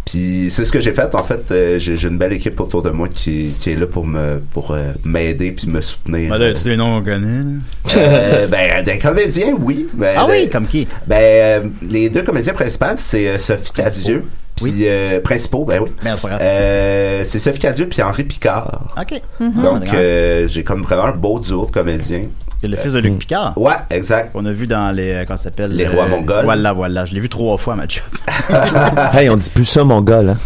Puis c'est ce que j'ai fait en fait. Euh, j'ai j'ai une belle équipe autour de moi qui, qui est là pour me pour euh, m'aider puis me soutenir. Ben là, tu des noms qu'on connaît. Euh, ben des comédiens oui. Ben, Ah oui, comme qui? Ben les deux comédiens principaux c'est Sophie Cadieux. Puis Oui. euh, principaux ben oui. Ben, c'est. Euh, c'est Sophie Cadieux puis Henri Picard. Ok. Donc Ah, euh, j'ai comme vraiment un beau duo de comédiens. C'est le fils de Luc Picard. Ouais, exact. On a vu dans les. euh, Comment ça s'appelle Les Rois Mongols. Voilà, voilà. Je l'ai vu trois fois, ma job. Hey, on dit plus ça, mon gars, là.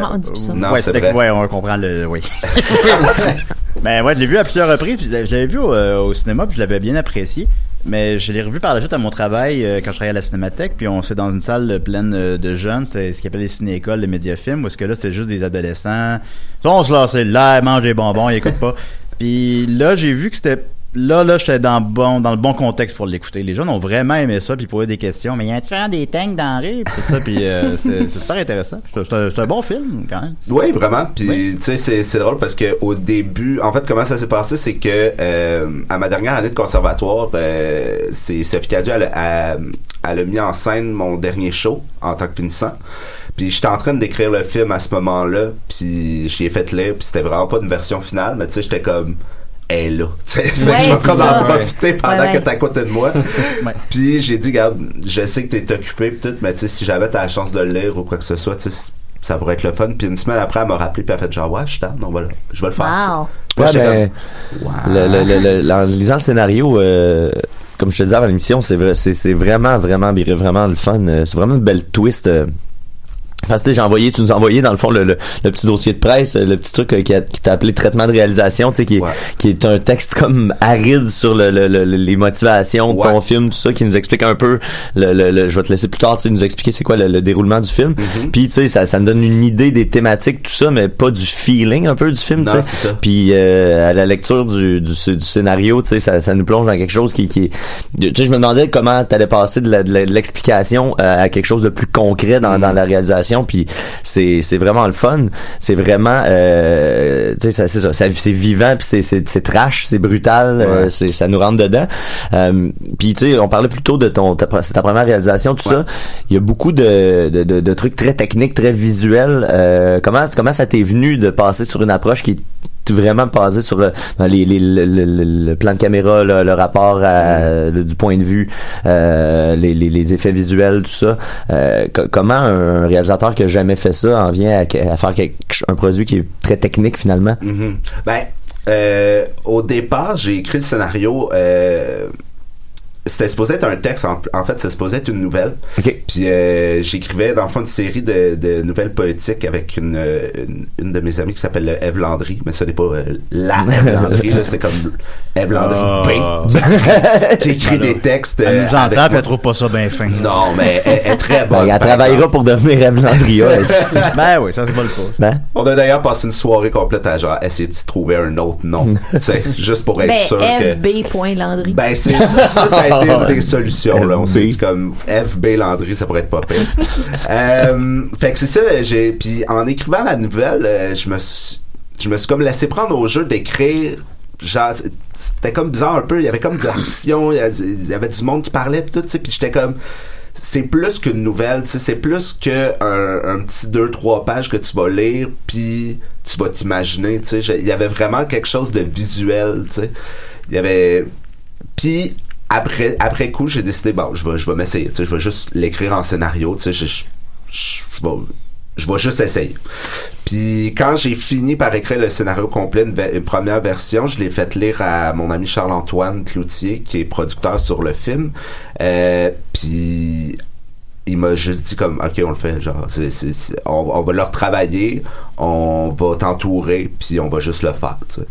Ah, on dit plus ça. Non, ouais, c'est c'était- vrai. ouais, on comprend le. Oui. ben ouais, je l'ai vu à plusieurs reprises. Je l'avais- vu au, euh, au cinéma, puis je l'avais bien apprécié. Mais je l'ai revu par la suite à mon travail euh, quand je travaillais à la Cinémathèque, puis on s'est dans une salle pleine euh, de jeunes, c'était ce qu'ils appellent les ciné-écoles, les médiafilms, où est-ce que là, c'était juste des adolescents. On se lassait l'air, mange des bonbons, ils écoutent pas. Puis là, j'ai vu que c'était là, là, j'étais dans, bon, dans le bon contexte pour l'écouter. Les jeunes ont vraiment aimé ça, puis ils posaient des questions. Mais il y a un tueur des tanks dans la rue, puis ça, puis euh, c'est super intéressant. C'est un, bon film, quand même. Oui, vraiment. Puis, Oui. tu sais, c'est, c'est drôle parce que au début, en fait, comment ça s'est passé, c'est que euh, à ma dernière année de conservatoire, euh, c'est Sophie Cadieux, elle, a- elle, elle a mis en scène mon dernier show en tant que finissant. Puis j'étais en train d'écrire le film à ce moment-là, puis j'y ai fait lire, puis c'était vraiment pas une version finale, mais tu sais, j'étais comme est là. Ouais, je vais comme ça. en profiter pendant Ouais, ouais. que t'es à côté de moi. Ouais. Puis j'ai dit, regarde, je sais que t'es occupé pis tout, mais tu sais, si j'avais ta chance de le lire ou quoi que ce soit, tu sais, ça pourrait être le fun. Puis une semaine après, elle m'a rappelé puis elle a fait genre, ouais, je suis down, on va le- je vais le faire. Wow. Là, ben, comme, le, le, le, le- en lisant le scénario, euh, comme je te disais avant l'émission, c'est vrai, c'est, vraiment, vraiment, vraiment le fun. Euh, C'est vraiment une belle twist. euh, Parce que j'ai envoyé, tu nous as envoyé dans le fond le, le, le petit dossier de presse, le petit truc euh, qui, t'a appelé traitement de réalisation, tu sais, qui, est- qui est un texte comme aride sur le, le- le- les motivations de ton film, tout ça, qui nous explique un peu. Le, le- le- je vais te laisser plus tard, tu sais, nous expliquer c'est quoi le, le déroulement du film. Mm-hmm. Puis tu sais, ça, ça nous donne une idée des thématiques, tout ça, mais pas du feeling un peu du film, tu sais. Puis euh, à la lecture du, du, du scénario, tu sais, ça, ça nous plonge dans quelque chose qui, qui tu sais, je me demandais comment t'allais passer de l'explication euh, à quelque chose de plus concret dans, dans la réalisation. Puis c'est c'est vraiment le fun. C'est vraiment, euh, tu sais, c'est ça, c'est vivant, puis c'est c'est c'est trash, c'est brutal, euh, c'est ça nous rentre dedans. Euh, puis tu sais, on parlait plutôt de ton ta, c'est ta première réalisation, tout ça. Il y a beaucoup de, de, de, de trucs très techniques, très visuels. Euh, comment comment ça t'est venu de passer sur une approche qui est vraiment basée sur le, dans les, les- le, le- le- le plan de caméra, le, rapport du point de vue, euh, les, effets visuels, tout ça. Euh, co- comment un réalisateur qui a jamais fait ça en vient à, faire quelque- un produit qui est très technique finalement? Mhm. Ben, euh, au départ, j'ai écrit le scénario. C'était supposé être un texte, en, en fait, c'était supposé être une nouvelle. Puis euh, j'écrivais dans le fond une série de, de nouvelles poétiques avec une, une, une de mes amies qui s'appelle Eve Landry, mais ce n'est pas euh, la Eve Landry, c'est comme Eve Landry Ah. B, qui écrit des textes. Elle euh, nous entend, puis elle trouve pas ça bien fin. Non, mais elle, elle est très Ben, bonne. elle travaillera exemple. pour devenir Eve esti. ben oui, ça vole pas. Ben. On a d'ailleurs passé une soirée complète à genre essayer de trouver un autre nom, tu sais, juste pour être Ben, sûr que. FB.Landry. Ben, c'est, ça, ça a été une des solutions, là. On s'est dit comme FB Landry, ça pourrait être pas pire. euh, fait que c'est ça, j'ai, puis en écrivant la nouvelle, euh, je me suis, je me suis comme laissé prendre au jeu d'écrire genre c'était comme bizarre un peu. Il y avait comme de l'action il y avait du monde qui parlait pis tout tu sais puis j'étais comme c'est plus qu'une nouvelle tu sais c'est plus que un, un petit deux trois pages que tu vas lire puis tu vas t'imaginer tu sais. Il y avait vraiment quelque chose de visuel tu sais. Il y avait puis après après coup j'ai décidé bon je vais je vais m'essayer je vais juste l'écrire en scénario je, je, je- vais je vais juste essayer. Puis quand j'ai fini par écrire le scénario complet, une, première version, je l'ai fait lire à mon ami Charles-Antoine Cloutier, qui est producteur sur le film. Euh, puis il m'a juste dit comme ok on le fait genre on, va le retravailler on va t'entourer puis on va juste le faire tu sais.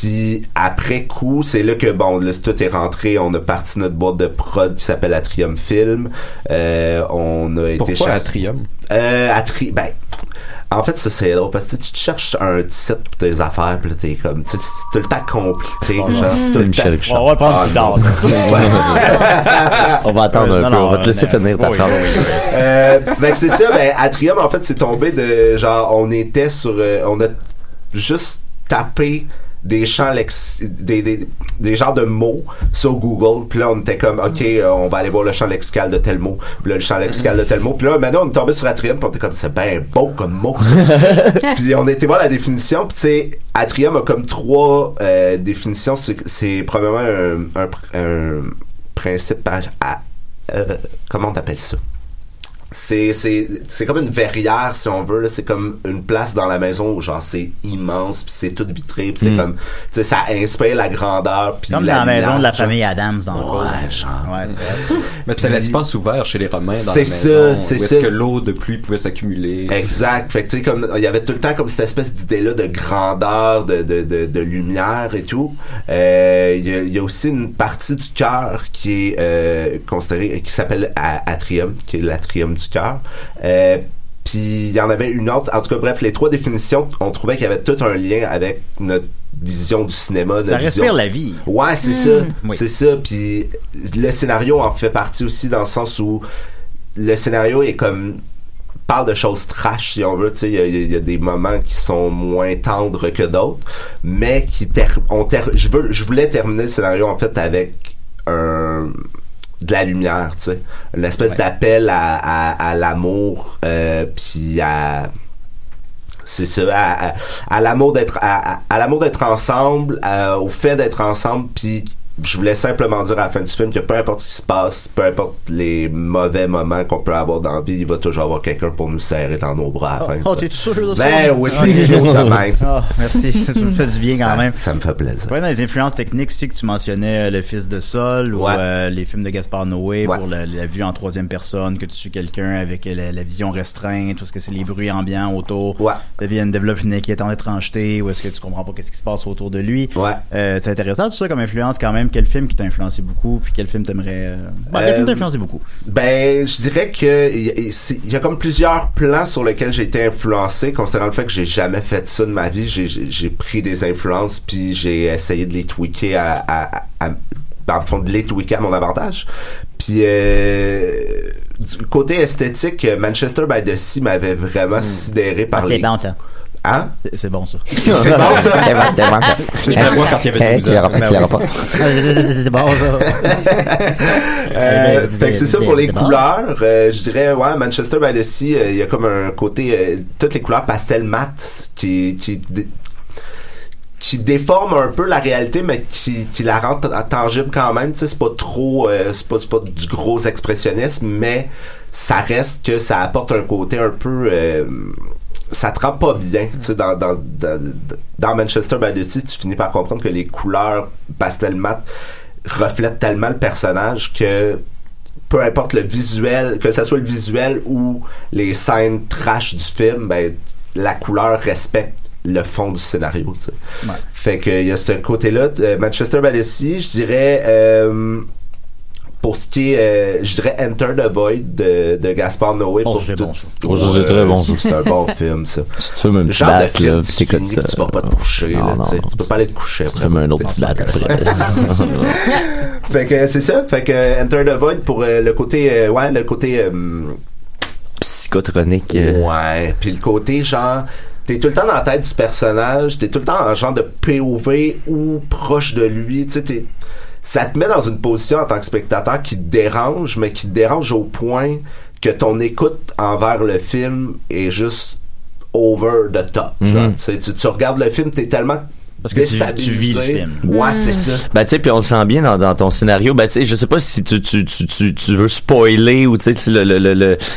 Puis après coup c'est là que bon là, tout est rentré on a parti notre boîte de prod qui s'appelle Atrium Film Euh, on a été Pourquoi cher- Atrium? euh, Atri- ben, en fait, ça c'est drôle parce que tu te cherches un titre pour tes affaires, puis là t'es comme, tu sais, c'est tout le temps compliqué, genre. C'est Michel temps- Richard. On va prendre plus tard. On va attendre un Non, peu. non, on va te laisser non. finir ta Oui, phrase. oui, Euh, fait que c'est ça, ben, Atrium, en fait, c'est tombé de, genre, on était sur, euh, on a juste tapé des champs lex des, des, des genres de mots sur Google. Puis là on était comme ok euh, on va aller voir le champ lexical de tel mot. Puis là le champ lexical de tel mot. Puis là maintenant on est tombé sur Atrium puis on était comme c'est bien beau comme mot ça. puis on était voir la définition puis tu sais Atrium a comme trois euh, définitions. C'est c'est probablement un, un, un principe à, à- euh, comment on appelle ça? C'est c'est c'est comme une verrière si on veut là c'est comme une place dans la maison où genre c'est immense puis c'est tout vitré puis c'est Mm. comme tu sais ça inspire la grandeur puis Comme la dans la maison de la famille Adams dans le fond. ouais genre Ouais, c'est vrai. Mais c'était l'espace ouvert chez les Romains dans C'est la ça, maison. c'est où est-ce ça. que l'eau de pluie pouvait s'accumuler. Exact. Fait que tu sais comme il y avait tout le temps comme cette espèce d'idée là de grandeur, de, de, de, de lumière et tout. Euh, Il y, a, il y a aussi une partie du cœur qui est euh, considérée qui s'appelle atrium, qui est l'atrium du cœur. Euh, puis il y en avait une autre. En tout cas, bref, les trois définitions, on trouvait qu'il y avait tout un lien avec notre vision du cinéma. Ça notre respire vision- la vie. Ouais, c'est Mm. ça. Oui. C'est ça. Puis le scénario en fait partie aussi dans le sens où le scénario est comme parle de choses trash si on veut tu sais il y a- il y, a des moments qui sont moins tendres que d'autres mais qui ter on ter je veux je voulais terminer le scénario en fait avec un de la lumière tu sais. Une espèce d'appel à, à, à l'amour euh, puis à c'est ça à, à, à l'amour d'être à, à- à l'amour d'être ensemble à- au fait d'être ensemble puis je voulais simplement dire à la fin du film que peu importe ce qui se passe, peu importe les mauvais moments qu'on peut avoir dans la vie, il va toujours avoir quelqu'un pour nous serrer dans nos bras à la fin. Oh, t'es sûr de ça? Ben oui, c'est Ok. cute de même. Ah, merci, ça me fait du bien quand Ça- même. Ça me fait plaisir. Ouais, dans les influences techniques aussi que tu mentionnais, euh, Le Fils de Sol ou Ouais. euh, les films de Gaspard Noé Ouais. pour la, la vue en troisième personne, que tu suis quelqu'un avec la, la vision restreinte, tout ce que c'est les bruits ambiants autour, Ouais. deviennent développe une inquiétante étrangeté, ou est-ce que tu comprends pas qu'est-ce qui se passe autour de lui. Ouais. Euh, c'est intéressant tout ça comme influence quand même. Quel film qui t'a influencé beaucoup, puis quel film t'aimerais... Euh... bon, quel Euh, film t'a influencé beaucoup? Ben, je dirais que il y, a- comme plusieurs plans sur lesquels j'ai été influencé, considérant le fait que j'ai jamais fait ça de ma vie. J'ai- pris des influences puis j'ai essayé de les tweaker à, à, à- à- dans le fond, de les tweaker à mon avantage. Puis euh, du côté esthétique, euh, Manchester by the Sea m'avait vraiment sidéré par Ok, les. Hein? C'est- C'est bon ça? C'est bon ça? C'est sa voix quand il y avait Eh, 12 ans. C'est bon ça. Euh, Des- fait que c'est ça pour les couleurs. Euh, je dirais, ouais, Manchester by the Sea, euh, il y a comme un côté, euh, toutes les couleurs pastel mat qui, qui, qui déforme un peu la réalité, mais qui, qui la rend tangible quand même. Tu sais, c'est pas trop, euh, c'est pas, c'est pas du gros expressionnisme, mais ça reste que ça apporte un côté un peu, euh, ça te rend pas bien. Tu sais, dans, dans, dans, dans Manchester by the Sea, tu finis par comprendre que les couleurs pastel mat reflètent tellement le personnage que peu importe le visuel, que ce soit le visuel ou les scènes trash du film, ben, la couleur respecte le fond du scénario. tu sais. Ouais. Fait que il y a ce côté-là. Euh, Manchester by the Sea, je dirais euh, pour ce qui est, euh, je dirais Enter the Void de, de Gaspard Noé. Oh, pour c'est tout- bon. Oh, très bon, ça. C'est un bon film, ça. Si tu fumes un petit genre de bat, film, là, tu finis, ça. tu vas pas te coucher, Non, là, non, tu sais. Tu peux pas aller te coucher. Tu fumes un autre petit bat après. Fait que c'est ça. Fait que Enter the Void pour euh, le côté, euh, ouais, le côté, euh, Psychotronique. euh, Ouais, puis le côté genre t'es tout le temps dans la tête du personnage, t'es tout le temps en genre de POV ou proche de lui, tu sais t'es- ça te met dans une position en tant que spectateur qui te dérange, mais qui te dérange au point que ton écoute envers le film est juste over the top. Mhm. tu, tu regardes le film, t'es tellement Parce que tu- tu vis le film. Ouais, c'est ça. Ben tu sais puis on le sent bien dans, dans ton scénario ben tu sais je sais pas si tu tu, tu, tu, tu veux spoiler ou tu sais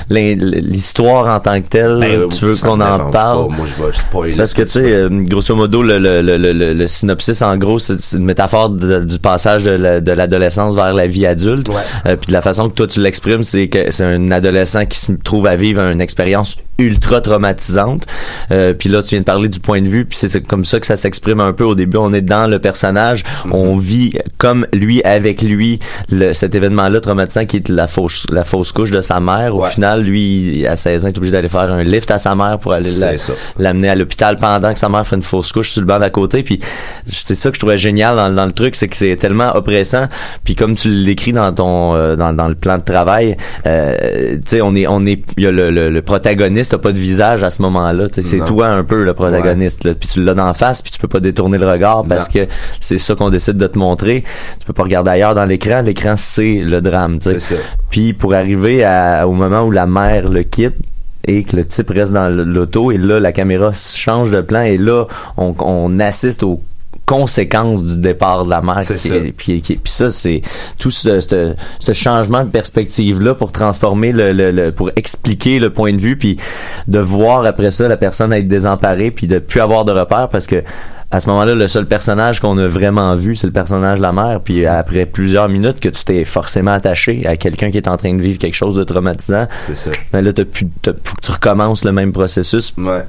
l'histoire en tant que telle Ben, tu veux qu'on en parle pas. Moi, je vais spoiler. parce que tu sais euh, grosso modo le, le, le, le, synopsis en gros c'est une métaphore de- du passage de la- de l'adolescence vers la vie adulte Ouais. Euh, puis de la façon que toi tu l'exprimes c'est que c'est un adolescent qui se trouve à vivre une expérience ultra traumatisante Euh, puis là tu viens de parler du point de vue puis c'est- c'est comme ça que ça s'exprime un peu au début on est dans le personnage. On vit comme lui avec lui le, cet événement là traumatisant qui est la fausse la fausse couche de sa mère. Au Ouais. final lui à 16 ans il est obligé d'aller faire un lift à sa mère pour aller la- l'amener à l'hôpital pendant que sa mère fait une fausse couche sur le banc d'à côté. Puis c'est ça que je trouvais génial dans, dans le truc c'est que c'est tellement oppressant. Puis comme tu l'écris dans ton euh, dans, dans le plan de travail euh, tu sais on est on est y a le, le, le protagoniste a pas de visage à ce moment-là. C'est toi un peu le protagoniste là. Puis tu l'as d'en face puis tu peux pas détourner le regard parce Non. que c'est ça qu'on décide de te montrer tu peux pas regarder ailleurs dans l'écran l'écran c'est le drame C'est ça. puis pour arriver à, au moment où la mère le quitte et que le type reste dans l'auto et là la caméra change de plan et là on, on assiste aux conséquences du départ de la mère C'est qui ça. est- puis, qui- puis ça c'est tout ce, ce, ce changement de perspective là pour transformer le, le- le- pour expliquer le point de vue puis de voir après ça la personne être désemparée puis de plus avoir de repères parce que à ce moment-là, le seul personnage qu'on a vraiment vu, c'est le personnage de la mère. Puis après plusieurs minutes que tu t'es forcément attaché à quelqu'un qui est en train de vivre quelque chose de traumatisant, C'est ça. ben là, t'as pu, t'as- faut que tu recommences le même processus. Ouais.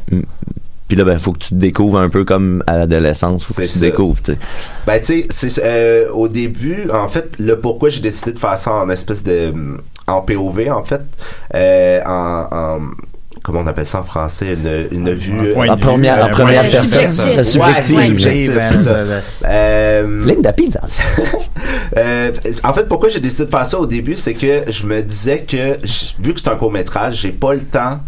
Puis là, ben, faut que tu te découvres un peu comme à l'adolescence. Faut que tu te découvres, tu sais. Ben, tu sais, euh, au début, en fait, le pourquoi j'ai décidé de faire ça en espèce de. en POV, en fait. Euh, en, en- Comment on appelle ça en français? Une, une vue. de première, première de personne. subjectif. Subjective. Pizza. euh, en fait, pourquoi j'ai décidé de faire ça au début, c'est que je me disais que, vu que c'est un court métrage, j'ai pas le temps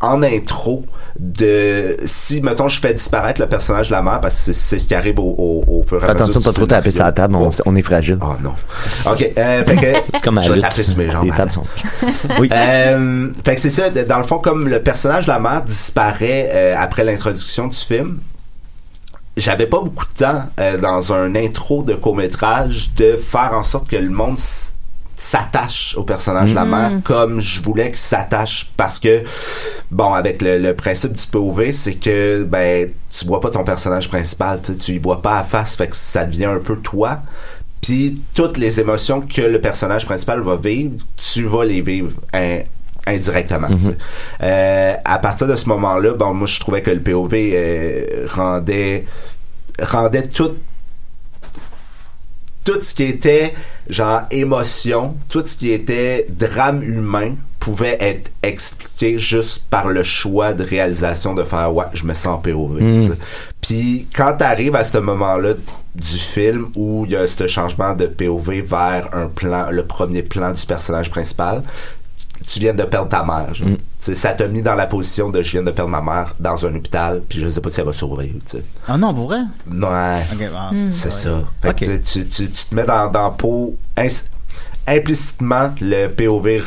en intro de si mettons je fais disparaître le personnage de la mère parce que c'est- ce qui arrive au, au, au fur et à mesure Attention, pas trop taper sur la table, on, on est fragile. Oh non. Ok. Euh, fait que C'est comme à je vais taper sur mes jambes. Les tables sont. Oui. Euh, fait que c'est ça. Dans le fond, comme le personnage de la mère disparaît euh, après l'introduction du film, j'avais pas beaucoup de temps euh, dans un intro de court métrage de faire en sorte que le monde s- s'attache au personnage de la mère comme je voulais qu'il s'attache parce que bon avec le, le principe du POV c'est que ben tu vois pas ton personnage principal tu y vois pas à face fait que ça devient un peu toi. Puis toutes les émotions que le personnage principal va vivre tu vas les vivre hein, indirectement sais. Euh, à partir de ce moment-là bon moi je trouvais que le POV euh, rendait rendait tout tout ce qui était genre émotion, tout ce qui était drame humain pouvait être expliqué juste par le choix de réalisation de faire ouais je me sens POV sais. puis quand t'arrives à ce moment-là du film où il y a ce changement de POV vers un plan le premier plan du personnage principal tu viens de perdre ta mère genre. Tu sais, ça t'a mis dans la position de je viens de perdre ma mère dans un hôpital puis je sais pas si elle va survivre tu sais. Ah non, pour vrai? Ouais. Ok, ah, C'est ouais. ça. Fait que tu tu, tu, te mets dans, dans peau. implicitement, le POV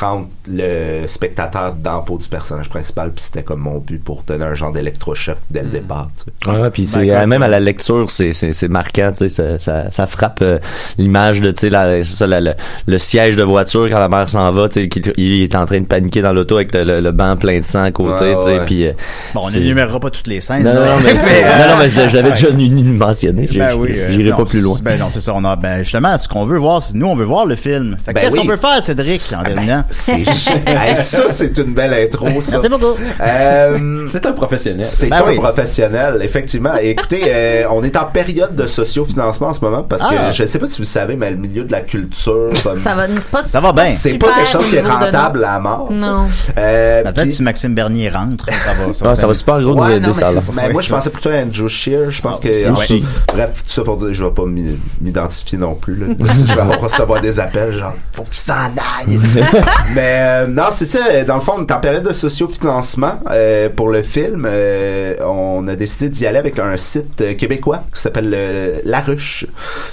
rentre le spectateur dans la peau du personnage principal, puis c'était comme mon but pour donner un genre d'électrochoc dès le départ. tu sais. Ouais, puis c'est Ben, euh, écoute, même à la lecture, c'est c'est c'est marquant, tu sais, ça, ça, ça frappe euh, l'image de tu sais la- c'est ça la- le, le siège de voiture quand la mère s'en va, tu sais qu'il il est en train de paniquer dans l'auto avec le, le, le banc plein de sang à côté, Ouais, tu sais, puis euh, Bon, on c'est- n'énumérera pas toutes les scènes. non, non, mais, c'est- euh, non, non, mais je, je l'avais déjà mentionné. Ben oui, euh, J'irai pas plus loin. Ben non, c'est ça. On a, ben justement, ce qu'on veut voir, c'est nous, on veut voir le film. Fait que Ben qu'est-ce oui. qu'on peut faire, Cédric, en terminant? Hey, ça, c'est une belle intro, ça. Merci beaucoup. Euh, C'est un professionnel. C'est Ben un oui. professionnel, effectivement. Écoutez, euh, on est en période de sociofinancement en ce moment parce Ah. que je sais pas si vous savez, mais le milieu de la culture, comme- Ça va, c'est pas Ça va bien. c'est pas quelque chose qui est rentable à mort. Non. Euh, Peut-être si Maxime Bernier rentre, ça va. Ah, ça va super gros Ouais, des mais moi, je pensais plutôt à Andrew Shear. Je pense Ah, que. aussi. en- Bref, tout ça pour dire, je vais pas m'i- m'identifier non plus. Là. je vais recevoir des appels, genre, faut qu'il s'en aille. mais euh, non, c'est ça. Dans le fond, on est en période de sociofinancement euh, pour le film. euh, on a décidé d'y aller avec un site euh, québécois qui s'appelle euh, La Ruche.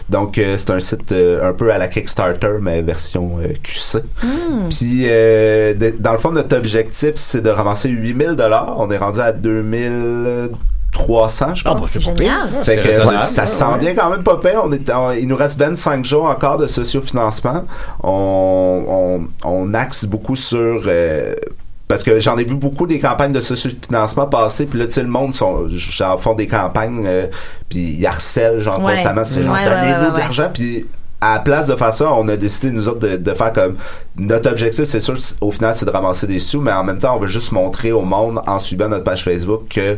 Donc, euh, c'est un site euh, un peu à la Kickstarter, mais version euh, QC. Puis, euh, de- dans le fond, notre objectif, c'est de ramasser 8000 dollars. On est rendu à 2300, je Ah, pense. bah, C'est c'est pire. génial. Fait C'est que raisonnable, ça, ça ouais, sent bien quand même pas pire. On est, on- il nous reste 25 jours encore de sociofinancement. On, on, on axe beaucoup sur... euh, parce que j'en ai vu beaucoup des campagnes de sociofinancement passer, puis là, tu sais, le monde sont, genre, font des campagnes, euh, puis ils harcèlent, genre, Ouais. constamment, sais, genre, Ouais, ouais, donnez-nous ouais, de l'argent, puis à la place de faire ça, on a décidé, nous autres, de, de faire comme, notre objectif, c'est sûr, c'est- au final, c'est de ramasser des sous, mais en même temps, on veut juste montrer au monde, en suivant notre page Facebook, que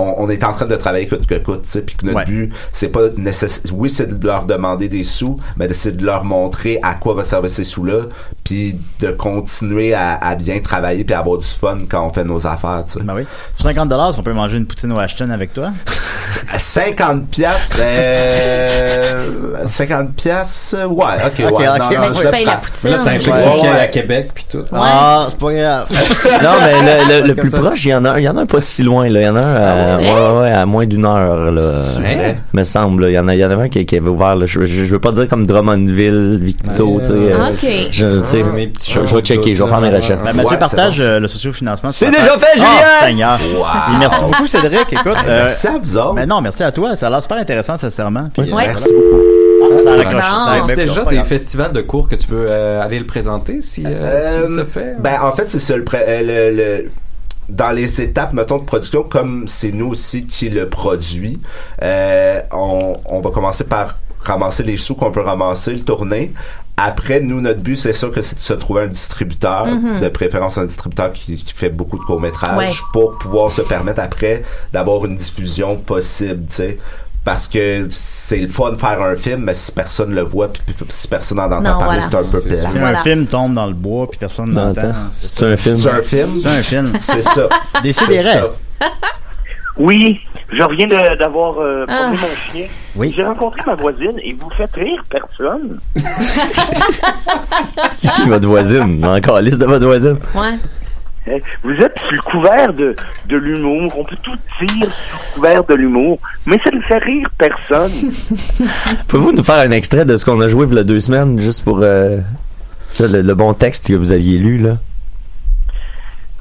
on, on est en train de travailler coûte que coûte, tu sais, puis que notre Ouais. but, c'est pas nécessaire. Oui, c'est de leur demander des sous, mais c'est de leur montrer à quoi va servir ces sous-là, puis de continuer à, à bien travailler puis à avoir du fun quand on fait nos affaires, tu sais. Ben oui. Pour 50 dollars, on peut manger une poutine au Ashton avec toi? À 50 piastres, euh, 50 piastres, euh, ouais, ok, ouais. Ok, ok, non, mais non, tu je payes la poutine. Là, ça implique Ouais. Ouais. à Québec puis tout. Ah, c'est pas grave. Non, mais le, le, le Comme plus ça. proche, il y en a un, il y en a un pas si loin, là. Il y en a un à, vrai? ouais, ouais, à moins d'une heure, là. Hein? Me semble. Il y en a, il y en a un qui, qui avait ouvert, là. Je, je, je veux pas dire comme Drummondville, Victo, Ouais, tu sais. euh, Ok. je, vais checker, je vais faire mes recherches. Ben, Mathieu Ouais, partage euh, le sociofinancement. C'est déjà fait. Julien! Ah, Seigneur! Merci beaucoup, Cédric. Écoute, euh, Merci à vous autres. mais non, merci à toi. Ça a l'air super intéressant, sincèrement. Puis, euh, Ouais. Merci beaucoup. Ah, c'est déjà des festivals de cours que tu veux euh, aller le présenter si, euh, Euh, si ça fait? Ben, en fait, c'est ça le, dans les étapes, mettons, de production, comme c'est nous aussi qui le produit, euh, on, on va commencer par ramasser les sous qu'on peut ramasser, le tourner. Après, nous, notre but, c'est sûr que c'est de se trouver un distributeur, de préférence un distributeur qui, qui fait beaucoup de courts-métrages, Ouais. pour pouvoir se permettre après d'avoir une diffusion possible, tu sais. Parce que c'est le fun de faire un film, mais si personne le voit, puis puis si personne n'en entend parler, voilà. c'est un peu C'est plat. Si Voilà. un film tombe dans le bois puis personne n'entend. C'est un film. C'est un film? c'est un film. C'est ça. Ça. Oui, je reviens de- d'avoir euh, Ah. promené mon chien. Oui. J'ai rencontré ma voisine et vous faites rire personne. C'est qui votre voisine? Encore liste de votre voisine. Ouais. Euh, Vous êtes sous le couvert de, de l'humour. On peut tout dire sous le couvert de l'humour, mais ça ne fait rire personne. Pouvez-vous nous faire un extrait de ce qu'on a joué il y a deux semaines, juste pour euh, le, le bon texte que vous aviez lu, là?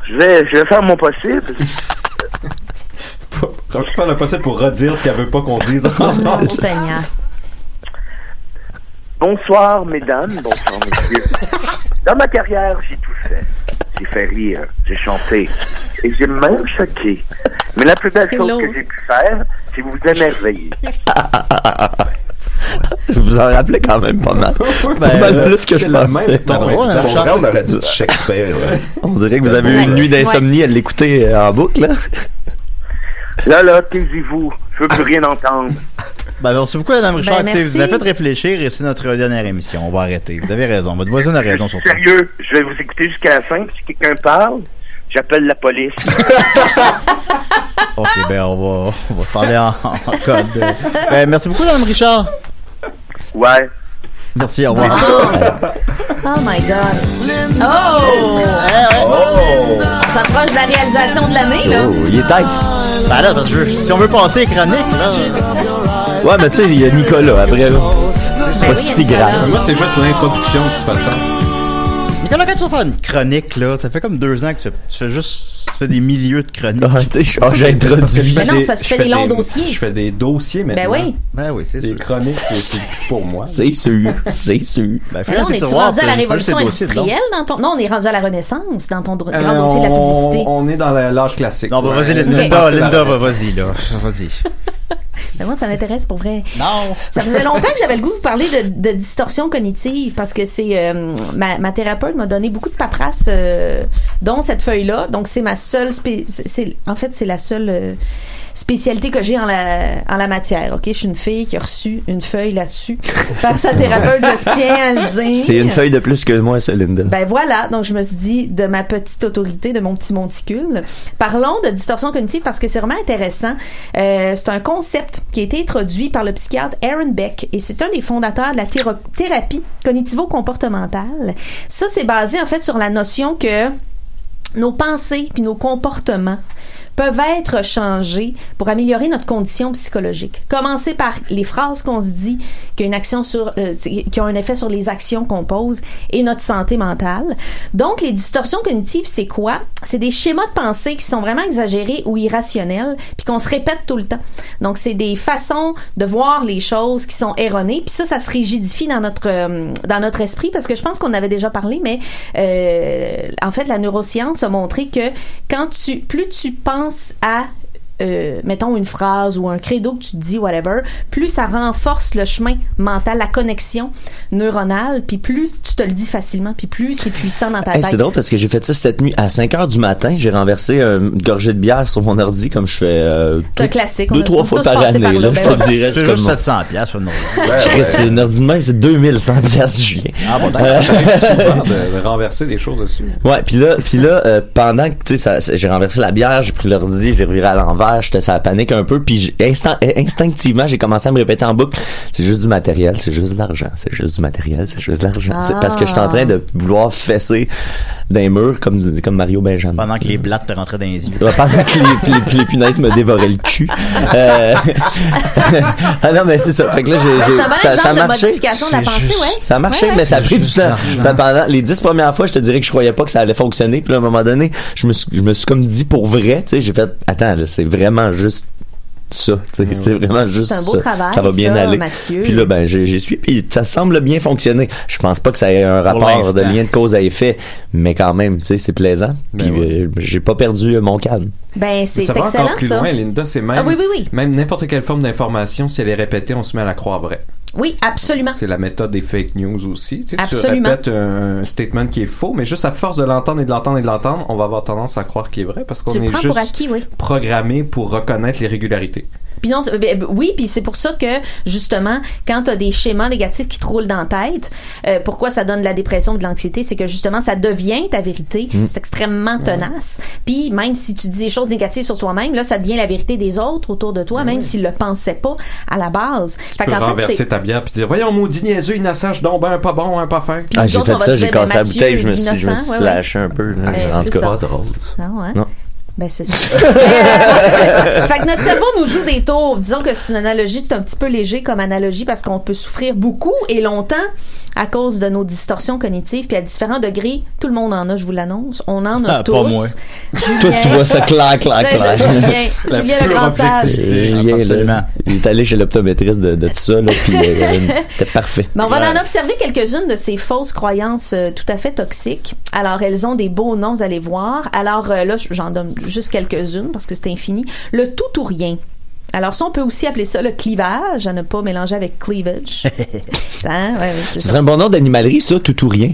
Je vais, je vais faire mon possible. On va faire le possible pour redire ce qu'elle veut pas qu'on dise? Oh, Seigneur. Bonsoir, mesdames, bonsoir, messieurs. Dans ma carrière, j'ai tout fait. J'ai fait rire, j'ai chanté, et j'ai même choqué. Mais la plus belle chose que j'ai pu faire, c'est vous émerveiller. Vous en rappelez quand même pas mal. pas mal plus que je pensais. même ton, Ben, ouais, exact. Pour vrai, on aurait dit Shakespeare. ouais. On dirait que vous avez eu une nuit d'insomnie à l'écouter euh, en boucle, là. Là, là, taisez-vous. Je veux plus rien entendre. Ben, merci beaucoup, Madame Richard. Ben, Écoutez, vous avez fait réfléchir et c'est notre dernière émission. On va arrêter. Vous avez raison. Votre voisine a raison sur ça. Sérieux, je vais vous écouter jusqu'à la fin. Si quelqu'un parle, j'appelle la police. Ok, ben, on va, on va se parler en, en code. Ben, merci beaucoup, Madame Richard. Ouais. Merci, au revoir. Oh my God. Oh! On s'approche de la réalisation de l'année, là. Oh, il est tête. Ben là, parce que je- si on veut passer les chroniques, là. Ouais, mais tu sais, il y a Nicolas après, là. C'est Ben pas oui, si grave. Moi, c'est juste l'introduction, de toute façon. Nicolas, quand tu vas faire une chronique, là, ça fait comme deux ans que tu fais, tu fais juste, tu fais des milieux de chroniques. Ah, tu sais, oh, j'ai introduit. Mais non, c'est parce que je tu fais des longs des- dossiers. Je fais des dossiers Ben maintenant. oui. Ben oui, c'est Des sûr. chroniques, c'est- pour moi. C'est sûr, c'est sûr. Ben, on tiroir, rendu à la révolution industrielle dans ton... Non, on est rendu à la renaissance dans ton Euh, grand dossier de la on- publicité. On est dans l'âge classique. Non, bah, vas-y. Linda. Linda, va, vas-y, là. Vas-y. Ben, moi, ça m'intéresse pour vrai. Non. Ça faisait longtemps que j'avais le goût de vous parler de, de distorsion cognitive parce que c'est euh, ma, ma thérapeute m'a donné beaucoup de paperasse euh, dont cette feuille-là. Donc c'est ma seule c'est en fait c'est la seule euh, spécialité que j'ai en la en la matière. OK, je suis une fille qui a reçu une feuille là-dessus par sa thérapeute, je tiens à le dire. C'est une feuille de plus que moi, ça, Linda. Ben voilà, donc je me suis dit de ma petite autorité, de mon petit monticule. Parlons de distorsion cognitive parce que c'est vraiment intéressant. Euh, c'est un concept qui a été introduit par le psychiatre Aaron Beck et c'est un des fondateurs de la thérapie cognitivo-comportementale. Ça, c'est basé en fait sur la notion que nos pensées puis nos comportements peuvent être changés pour améliorer notre condition psychologique. Commencer par les phrases qu'on se dit qui ont une action sur euh, qui ont un effet sur les actions qu'on pose et notre santé mentale. Donc les distorsions cognitives, c'est quoi? C'est des schémas de pensée qui sont vraiment exagérés ou irrationnels puis qu'on se répète tout le temps. Donc c'est des façons de voir les choses qui sont erronées puis ça ça se rigidifie dans notre euh, dans notre esprit parce que je pense qu'on avait déjà parlé mais euh, en fait la neuroscience a montré que quand tu plus tu penses à euh, mettons une phrase ou un credo que tu te dis whatever plus ça renforce le chemin mental la connexion neuronale puis plus tu te le dis facilement puis plus c'est puissant dans ta Hey, tête c'est drôle parce que j'ai fait ça cette nuit à 5 heures du matin. J'ai renversé euh, une gorgée de bière sur mon ordi comme je fais euh, C'est un tout- classique, deux trois fois par année. par là, là, ben je ouais. te dirais, C'est c'est juste comme 700 piastres sur c'est une ordi de même, c'est 2500 piastres, Julien. Ah bon, Ça t'arrive souvent de, de renverser des choses dessus. Ouais, puis là, puis là, euh, pendant que tu sais, ça- ça- j'ai renversé la bière, j'ai pris l'ordi, je l'ai reviré à l'envers, j'étais ça panique un peu, puis j'ai- instant, instinctivement, j'ai commencé à me répéter en boucle, c'est juste du matériel, c'est juste de l'argent, c'est juste du matériel, c'est juste de l'argent. C'est parce que je suis en train de vouloir fesser d'un mur comme comme Mario Benjamin. Pendant que les blattes te rentraient dans les yeux. Ouais, pendant que les, les- les punaises me dévoraient le cul. Euh, ah non, mais c'est ça. Fait que là, j'ai, ça, ça a marché. Ça a marché, Ouais, mais ça a pris du temps. Ben, pendant les dix premières fois, je te dirais que je croyais pas que ça allait fonctionner. Puis là, à un moment donné, je me suis, je me suis comme dit pour vrai, tu sais, j'ai fait, attends, là, c'est vraiment juste ça, sais, c'est vraiment juste C'est un beau ça. travail, ça va bien ça, aller. Mathieu. Puis là, ben, j'ai, j'ai suivi, puis ça semble bien fonctionner. Je pense pas que ça ait un rapport de lien de cause à effet, mais quand même, tu sais, c'est plaisant. Puis Ben ouais. euh, j'ai pas perdu euh, mon calme. ben c'est Mais ça va excellent encore plus ça loin, Linda. C'est même, Ah oui, oui, oui. même n'importe quelle forme d'information, si elle est répétée, on se met à la croire vraie. Oui absolument C'est la méthode des fake news aussi. Tu, sais, tu répètes un, statement qui est faux, mais juste à force de l'entendre et de l'entendre et de l'entendre, on va avoir tendance à croire qu'il est vrai parce qu'on est juste pour acquis oui programmé pour reconnaître les régularités. Puis non, ben, ben, oui, puis c'est pour ça que justement, quand tu as des schémas négatifs qui te roulent dans la tête, euh, pourquoi ça donne de la dépression, de l'anxiété, c'est que justement, ça devient ta vérité. Mm. C'est extrêmement tenace. Puis même si tu dis des choses négatives sur toi-même, là, ça devient la vérité des autres autour de toi, même s'ils le pensaient pas à la base. Tu peux renverser ta bière puis dire voyons maudit niaiseux innocent je donc ben un pas bon un pas fin. Ah, j'ai fait ça, j'ai ben, cassé la bouteille, je me suis, je me suis ouais, ouais. lâché un peu. là. En tout cas. ça. drôle. Non, hein? Non. Ben, c'est ça. Euh, fait que notre cerveau nous joue des tours. Disons que c'est une analogie, c'est un petit peu léger comme analogie parce qu'on peut souffrir beaucoup et longtemps à cause de nos distorsions cognitives, puis à différents degrés, tout le monde en a, je vous l'annonce. On en a Ah, pas tous. moi. Julien- Toi, tu vois ça clair, clair, Ouais, clair. Julien, Julien le grand sage. Julien, Absolument. il est allé chez l'optométriste de, de tout ça, là, puis euh, c'était parfait. Mais on va en observer quelques-unes de ces fausses croyances euh, tout à fait toxiques. Alors, elles ont des beaux noms, vous allez voir. Alors, euh, là, j'en donne juste quelques-unes parce que c'est infini. Le tout ou rien. Alors, ça, on peut aussi appeler ça le clivage, à ne pas mélanger avec cleavage. Hein? Ouais, Ce serait un bon nom d'animalerie, ça, tout ou rien.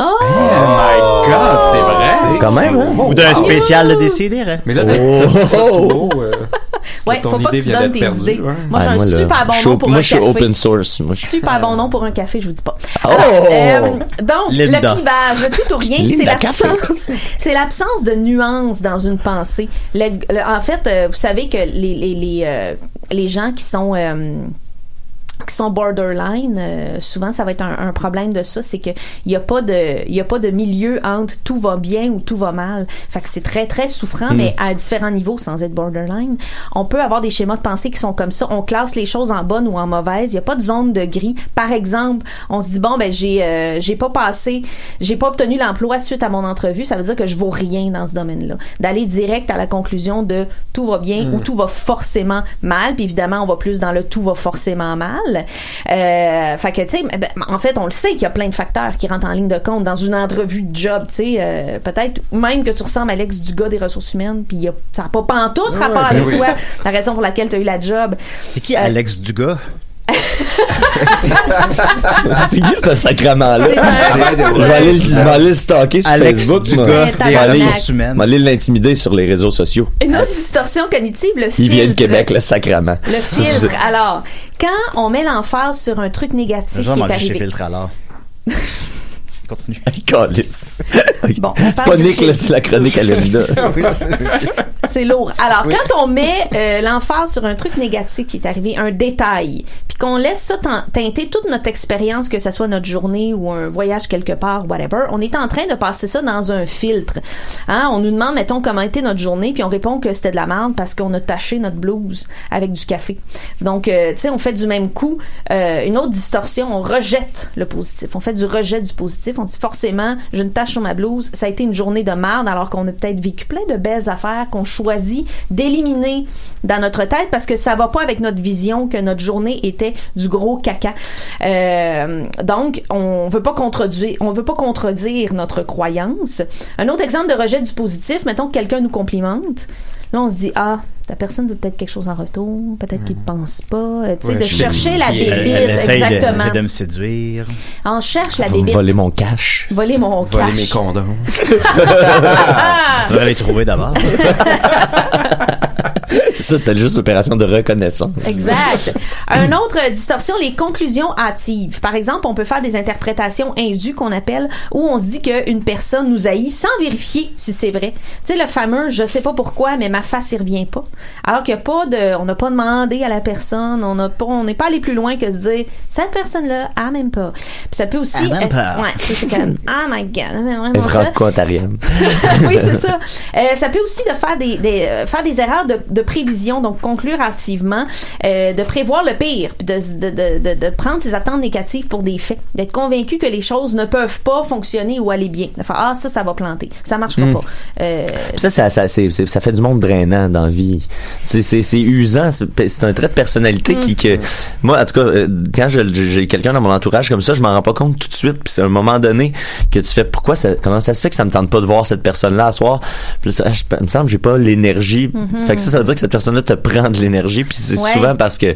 Oh! Oh my god, c'est vrai. Quand même, hein? Ou d'un spécial de décider. hein? Mais là, Oh. Ouais, ton faut pas que tu donnes tes idées. Moi, j'ai Ah, un super bon nom pour Moi, un je suis café. open source. Moi, je- Super bon nom pour un café, je vous dis pas. Oh! Alors, euh, donc, Linda. le clivage, le tout ou rien, c'est Café. l'absence, c'est l'absence de nuances dans une pensée. Le- le- en fait, euh, vous savez que les les les, euh, les gens qui sont euh, qui sont borderline, euh, souvent ça va être un, un problème de ça, c'est que il y a pas de il y a pas de milieu entre tout va bien ou tout va mal. Fait que c'est très très souffrant, mais à différents niveaux sans être borderline. On peut avoir des schémas de pensée qui sont comme ça. On classe les choses en bonne ou en mauvaise. Il y a pas de zone de gris. Par exemple, on se dit bon ben j'ai euh, j'ai pas passé, j'ai pas obtenu l'emploi suite à mon entrevue. Ça veut dire que je vaux rien dans ce domaine-là. D'aller direct à la conclusion de tout va bien ou tout va forcément mal. Puis évidemment, on va plus dans le tout va forcément mal. Euh, fait que tu sais, ben, en fait, on le sait qu'il y a plein de facteurs qui rentrent en ligne de compte dans une entrevue de job. Tu sais, euh, peut-être même que tu ressembles à Alex Dugas des ressources humaines, puis il y a- ça n'a pas pantoute rapport avec oui. toi, la raison pour laquelle tu as eu la job. C'est qui Alex Dugas? C'est qui ce sacrement-là? Je vais aller, le- aller stalker sur Alex Facebook. Je vais aller- l'intimider sur les réseaux sociaux. Une autre distorsion cognitive, le Il filtre. vient de Québec, le sacrement. Le filtre. Alors, quand on met l'emphase sur un truc négatif qui est arrivé. Filtre alors. Continue. Calice. Bon, on C'est pas Nick, là, c'est la chronique à Linda. C'est lourd. Alors, quand on met euh, l'emphase sur un truc négatif qui est arrivé, un détail, puis qu'on laisse ça teinter toute notre expérience, que ce soit notre journée ou un voyage quelque part, whatever, on est en train de passer ça dans un filtre. Hein? On nous demande, mettons, comment était notre journée, puis on répond que c'était de la merde parce qu'on a taché notre blouse avec du café. Donc, euh, tu sais, on fait du même coup euh, une autre distorsion, on rejette le positif. On fait du rejet du positif. Forcément, j'ai une tache sur ma blouse, ça a été une journée de merde, alors qu'on a peut-être vécu plein de belles affaires qu'on choisit d'éliminer dans notre tête parce que ça va pas avec notre vision que notre journée était du gros caca. Euh, donc, on veut veut pas contredire notre croyance. Un autre exemple de rejet du positif, mettons que quelqu'un nous complimente. Là, on se dit, ah, ta personne veut peut-être quelque chose en retour, peut-être qu'il pense pas. Euh, Tu sais, Ouais, de chercher la bébite, elle essaye de, elle exactement. essaie de me séduire. On cherche la bébite. voler mon cash. Voler mon voler cash. mes condoms. Ah! Devrais les trouver d'abord. Ça, c'était juste opération de reconnaissance. Exact. Un autre euh, distorsion, les conclusions hâtives. Par exemple, on peut faire des interprétations indues qu'on appelle où on se dit qu'une personne nous haït sans vérifier si c'est vrai. Tu sais, le fameux je sais pas pourquoi, mais ma face y revient pas. Alors qu'il y a pas de, on n'a pas demandé à la personne, on n'a pas, on n'est pas allé plus loin que se dire cette personne-là, ah même pas. Puis ça peut aussi, Ah, même pas. ouais, ça, c'est comme, ah my god, mais vraiment pas. oui, c'est ça. Euh, ça peut aussi de faire des, des euh, faire des erreurs de, de prévision, donc conclure activement, euh, de prévoir le pire, puis de, de, de, de, prendre ses attentes négatives pour des faits, d'être convaincu que les choses ne peuvent pas fonctionner ou aller bien, de faire ah ça ça va planter, ça marchera Hmm. pas. Euh, ça, ça, ça, ça fait du monde drainant dans la vie. C'est, c'est, c'est usant. C'est, c'est un trait de personnalité qui, que, moi, en tout cas, euh, quand je- j'ai quelqu'un dans mon entourage comme ça, je m'en rends pas compte tout de suite. Puis c'est un moment donné que tu fais, pourquoi ça, comment ça se fait que ça me tente pas de voir cette personne-là à soir? Puis là, ah, je- il me semble j'ai pas l'énergie. Fait que ça, ça veut dire que cette personne-là te prend de l'énergie. Puis c'est Ouais. souvent parce que,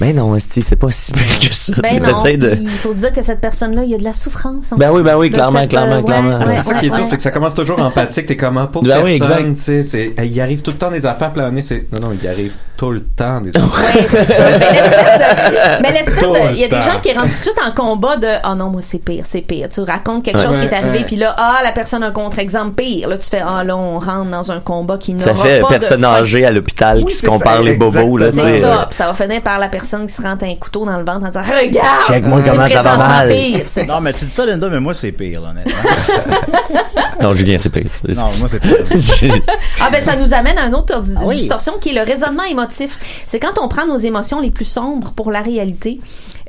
ben non, c'est pas si pire que ça. ben Tu non, essaies de, il faut se dire que cette personne-là, il y a de la souffrance. en Ben oui, ben oui, clairement, cette, clairement, ouais, clairement. ouais, Ah, c'est ça qui est ouais, dur, c'est que ça commence toujours empathique. T'es comment pour Ben oui, personne, exact. tu sais, c'est, il arrive tout le temps des affaires planées, c'est, non, non, il arrive tout le temps des. Ouais, c'est ça. Mais l'espèce de- Mais l'espèce Tout de. le Il y a des gens qui rentrent tout de suite en combat de Ah non, moi c'est pire, c'est pire. Tu racontes quelque Ouais. chose qui est arrivé, puis là, ah, la personne a un contre-exemple pire. Là, tu fais Ah là, on rentre dans un combat qui n'aura ça fait pas personne âgée à l'hôpital Oui, qui se compare ça, les bobos, là. C'est ça. Puis ça va finir par la personne qui se rentre un couteau dans le ventre en disant Regarde! Check-moi comment ça va mal. pire, c'est ça. Non, mais tu dis ça, Linda, mais moi, c'est pire, là, honnêtement. Non, Julien, c'est pire. non, moi, c'est pire. Ah ben ça nous amène à une autre Ah distorsion qui est le raisonnement émotif. Émotif. C'est quand on prend nos émotions les plus sombres pour la réalité.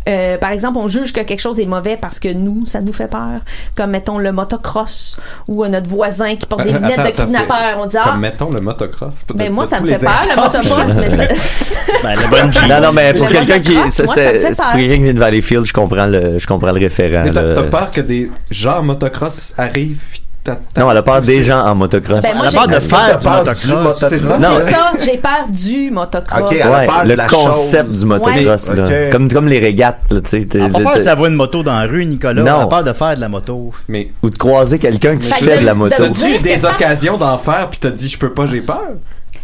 Euh, par exemple, on juge que quelque chose est mauvais parce que nous, ça nous fait peur. Comme, mettons, le motocross ou euh, notre voisin qui porte des lunettes Attends, de attends, kidnappeur. On dit, ah, Comme mettons le motocross. ben moi, ça me fait peur, le motocross, mais ça... Ben, le bungee. Non, non, mais pour quelqu'un qui, c'est, de Valleyfield, je comprends le, je comprends le référent, Mais t'as peur que des gens en motocross arrivent Non, elle a peur des gens en motocross. Ben, moi, Elle a peur de faire du motocross. C'est ça. Non, C'est ça, j'ai peur du motocross. Ouais, le concept chose. du motocross, Ouais. là. Ok. Comme, comme les régates, là, tu sais. t'es- Elle a pas peur t'es- de savoir une moto dans la rue, Nicolas. Non. Elle a peur de faire de la moto. Mais Ou de croiser quelqu'un qui Fait de- la moto. t'as-tu des occasions d'en faire puis t'as dit je peux pas, j'ai peur?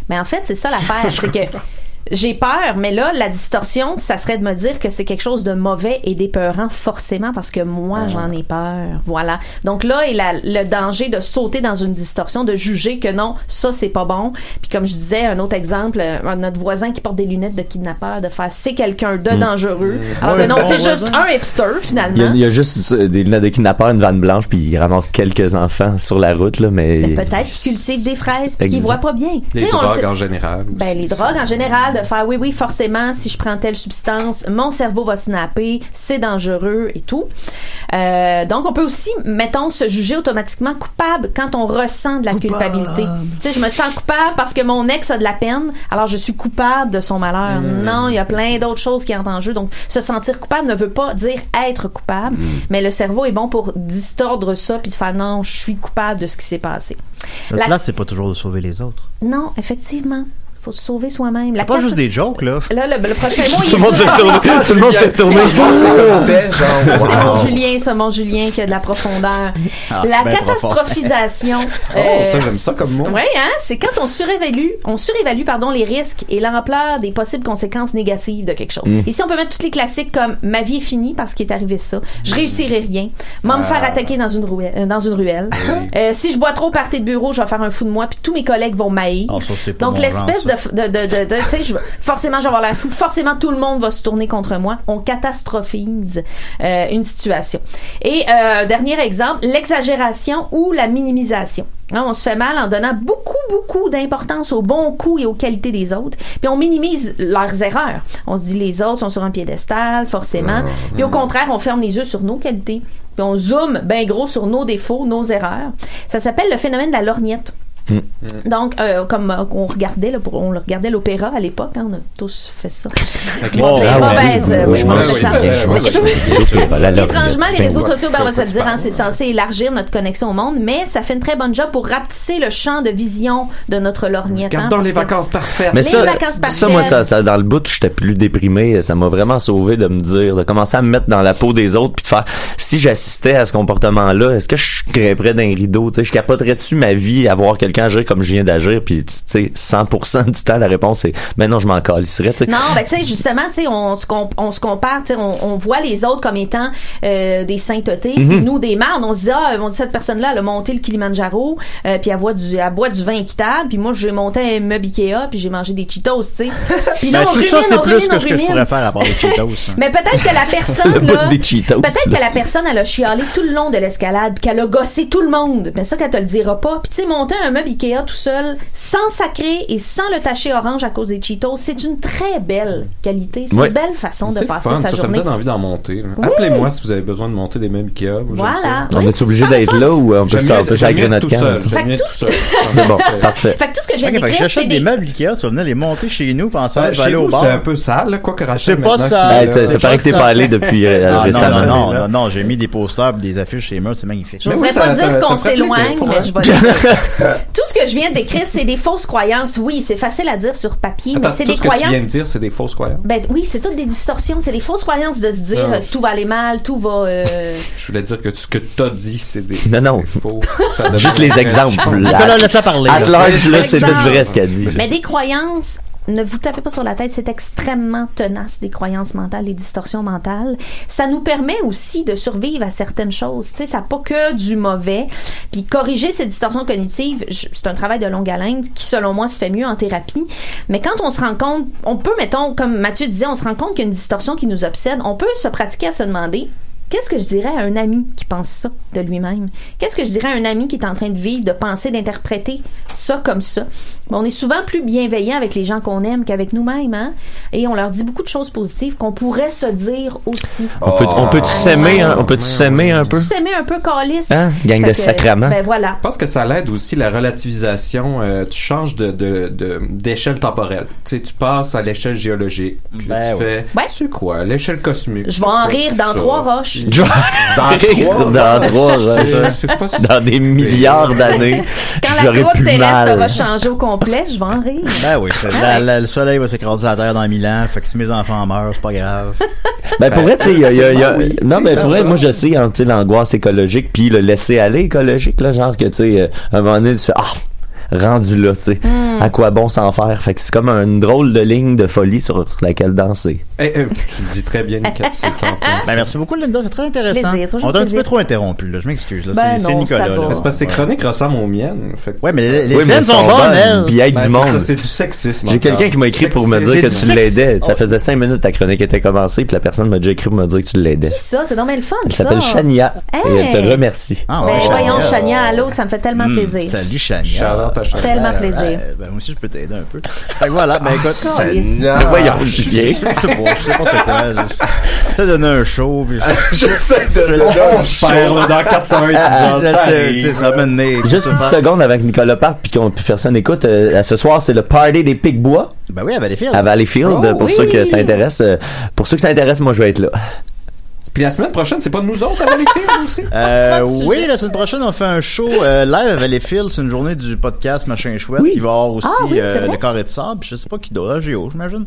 Mais en fait, c'est ça l'affaire, c'est que j'ai peur, mais là, la distorsion, ça serait de me dire que c'est quelque chose de mauvais et d'épeurant forcément parce que moi, j'en ai peur. Voilà. Donc là, il a le danger de sauter dans une distorsion, de juger que non, ça, c'est pas bon. Puis comme je disais, un autre exemple, euh, notre voisin qui porte des lunettes de kidnappeur, de faire c'est quelqu'un de dangereux. Alors que Ouais, non, bon c'est juste un hipster, Il y, a, finalement. il y a juste des lunettes de kidnappeur, une vanne blanche, puis il ramasse quelques enfants sur la route, là, mais. Mais peut-être qu'il cultive des fraises puis qu'il voit pas bien. Les on le drogues sait- en général. Ben, les drogues en général, de faire oui, oui, forcément, si je prends telle substance, mon cerveau va snapper, c'est dangereux et tout. Euh, donc, on peut aussi, mettons, se juger automatiquement coupable quand on ressent de la culpabilité. Tu sais, je me sens coupable parce que mon ex a de la peine, alors je suis coupable de son malheur. Non, il y a plein d'autres choses qui entrent en jeu. Donc, se sentir coupable ne veut pas dire être coupable, mais le cerveau est bon pour distordre ça puis de faire non, je suis coupable de ce qui s'est passé. Notre La- place, c'est pas toujours de sauver les autres. Non, effectivement. Faut se sauver soi-même. La C'est pas carte- juste des jokes, là. Là, le, le prochain mot, il Tout le monde est s'est retourné. Tout le monde s'est retourné. Ça, c'est mon Julien, ça, mon Julien qui a de la profondeur. Ah, la ben profond. catastrophisation. Oh, ça, j'aime ça comme mot. Oui, hein? C'est quand on surévalue, on surévalue, pardon, les risques et l'ampleur des possibles conséquences négatives de quelque chose. Mm. Ici, on peut mettre tous les classiques comme ma vie est finie parce qu'il est arrivé ça. Je réussirai rien. Moi, me Ah. faire attaquer dans une ruelle. euh, Dans une ruelle. Euh, si je bois trop au party de bureau, je vais faire un fou de moi puis tous mes collègues vont m'haïr. Ah, ça, c'est pas Donc l'espèce. De, de, de, de, de- tu sais, je- forcément, je vais avoir l'air fou. Forcément, tout le monde va se tourner contre moi. On catastrophise euh, une situation. Et euh, dernier exemple, l'exagération ou la minimisation. Hein, on se fait mal en donnant beaucoup, beaucoup d'importance aux bons coups et aux qualités des autres. Puis on minimise leurs erreurs. On se dit les autres sont sur un piédestal, forcément. Puis au contraire, on ferme les yeux sur nos qualités. Puis on zoome bien gros sur nos défauts, nos erreurs. Ça s'appelle le phénomène de la lorgnette. Donc, euh, comme euh, on regardait, là, pour, on regardait l'opéra à l'époque, hein, on a tous fait ça. Oh, ah euh, Étrangement, les ben, réseaux sociaux, ben, on va se le dire, hein, c'est censé élargir notre connexion au monde, mais ça fait une très bonne job pour rapetisser le champ de vision de notre lorgnette. hein, parce les vacances parfaites. Mais Les ça, vacances ça, moi, ça, partielles. ça, dans le bout, où j'étais plus déprimé. Ça m'a vraiment sauvé de me dire, de commencer à me mettre dans la peau des autres, puis de faire, si j'assistais à ce comportement-là, est-ce que je crèverais d'un rideau, tu sais, je capoterais-tu ma vie à voir quelqu'un agir comme je viens d'agir, puis tu sais, 100% du temps, la réponse est, ben non, je m'en calisserais, tu sais. Non, ben tu sais justement, tu sais on se com- on se compare, tu sais on, on voit les autres comme étant euh, des saintetés, puis nous des mardes, on se dit ah, on dit cette personne-là elle a monté le Kilimanjaro, euh, puis elle boit du elle boit du vin équitable, puis moi j'ai monté un meuble Ikea, puis j'ai mangé des Cheetos, tu sais. Puis là Ben, on tout rumine, ça, c'est on plus rumine, que on ce que je pourrais faire à part des Cheetos. hein. Mais peut-être que la personne là, peut-être là. que la personne elle a chialé tout le long de l'escalade, puis qu'elle a gossé tout le monde. Mais ça qu'elle te le dira pas. Puis tu sais monter un meuble Ikea tout seul, sans sacrer et sans le tacher orange à cause des Cheetos, c'est une très belle qualité, c'est Ouais. une belle façon de passer fun, sa ça, ça me journée. donne envie d'en monter. là. Appelez-moi si vous avez besoin de monter des meubles Ikea. Voilà. ça. On Oui, est c'est obligé d'être là ou on peut mieux notre tout seul. camp? C'est bon, parfait. Fait que tout ce que je viens que d'écrire, c'est j'achète des meubles Ikea, tu vas venir les monter chez nous, pensant que je vais aller au bar. c'est un peu sale, quoi que Rachel. C'est pas sale. là. ça- paraît pas que t'es pas allé depuis euh, Ah, non, récemment. non, non, non, non, j'ai mis des posters des affiches chez moi, c'est magnifique. Je Mais voudrais oui, pas dire qu'on s'éloigne, mais je vais. Tout ce que je viens d'écrire, c'est des fausses croyances. Oui, c'est facile à dire sur papier, Attends, mais c'est tout des ce que tu viens de dire, c'est des fausses croyances? Ben oui, c'est toutes des distorsions, c'est des fausses croyances de se dire euh, tout va aller mal, tout va. euh, Je voulais dire que ce que t'as dit, c'est des. Non, non. c'est faux. Juste les exemples. Nicolas, laisse-la parler. At là. là, c'est tout vrai ce qu'elle dit. Mais des croyances, ne vous tapez pas sur la tête, c'est extrêmement tenace, des croyances mentales, des distorsions mentales. Ça nous permet aussi de survivre à certaines choses. Tu sais, ça n'a pas que du mauvais. Puis corriger ces distorsions cognitives, c'est un travail de longue haleine qui, selon moi, se fait mieux en thérapie. Mais quand on se rend compte, on peut, mettons, comme Mathieu disait, on se rend compte qu'il y a une distorsion qui nous obsède, on peut se pratiquer à se demander Qu'est-ce que je dirais à un ami qui pense ça de lui-même? Qu'est-ce que je dirais à un ami qui est en train de vivre, de penser, d'interpréter ça comme ça? On est souvent plus bienveillant avec les gens qu'on aime qu'avec nous-mêmes, hein? Et on leur dit beaucoup de choses positives qu'on pourrait se dire aussi. On peut, on peut s'aimer, hein? on peut s'aimer un peu? S'aimer un peu calice. Hein? Gang de que, sacraments. Ben voilà. Je pense que ça l'aide aussi la relativisation. euh, tu changes de de- de- d'échelle temporelle. Tu sais, tu passes à l'échelle géologique. Puis Ben tu ouais. fais. C'est quoi? L'échelle cosmique Je vais en rire dans Ça. trois roches. Je vais rire dans trois C'est- heures. c'est pas si- Dans des milliards d'années, Quand la croûte terrestre aura mal. changé au complet, je vais en rire. Ben oui, c'est- Ah la- ouais. la- le soleil va s'écraser à la terre dans mille ans, fait que si mes enfants meurent, c'est pas grave. Ben pour vrai, tu sais, il y a, il y a- il y a- Oui, non mais pour vrai, moi je sais, hein, tu sais, l'angoisse écologique puis le laisser aller écologique là, genre que tu sais, euh, à un moment donné tu fais ah rendu là, tu sais, Hmm. à quoi bon s'en faire, fait que c'est comme une drôle de ligne de folie sur laquelle danser. Eh, eh, tu le dis très bien, Nicolas. c'est ton- ton- Ben merci beaucoup Linda, c'est très intéressant. Plaisir, toujours On t'a un petit peu trop interrompu là, je m'excuse là, Ben c'est Nicolas. c'est parce que ces Ouais. chroniques ressemblent aux miennes. Fait que- Ouais, mais les, les Oui, mais scènes sont bonnes, elles. Puis aide Ben, du c'est monde. ça, c'est du sexisme. J'ai quelqu'un qui m'a écrit pour me dire que Sexisme. tu l'aidais. Ça faisait cinq minutes que ta chronique était commencée, puis la personne m'a déjà écrit pour me dire que tu l'aidais. Qui ça? C'est normal le fun, Elle ça. s'appelle Chania et elle te remercie. Ah, Ben voyons, Chania. Allô, ça me fait tellement Hmm, plaisir. Salut Chania. Tellement Ben, plaisir. ben, ben, moi aussi je peux t'aider un peu. Voilà, ben écoute. Seigneur. Voyons, Julien. je sais pas, quoi. Je t'ai donné un show, puis J'essaie de le On se perd là, dans 401 épisodes. je ça sais, arrive. tu sais, ça m'a donné. Juste une seconde avant que Nicolas parte puis qu'on plus personne écoute. euh, ce soir, c'est le party des Picbois Ben oui, à Valleyfield. à Valleyfield. Oh, pour oui. ceux que ça intéresse, euh, pour ceux que ça intéresse, moi je vais être là. Puis la semaine prochaine, c'est pas nous autres à l'écrire aussi? Euh, oui, la semaine prochaine, on fait un show euh, live à Valleyfield. C'est une journée du podcast Machin Chouette. Oui. Il va y avoir aussi Ah oui, c'est euh, vrai? le carré de sable. puis Je sais pas qui d'autre. Géo, j'imagine.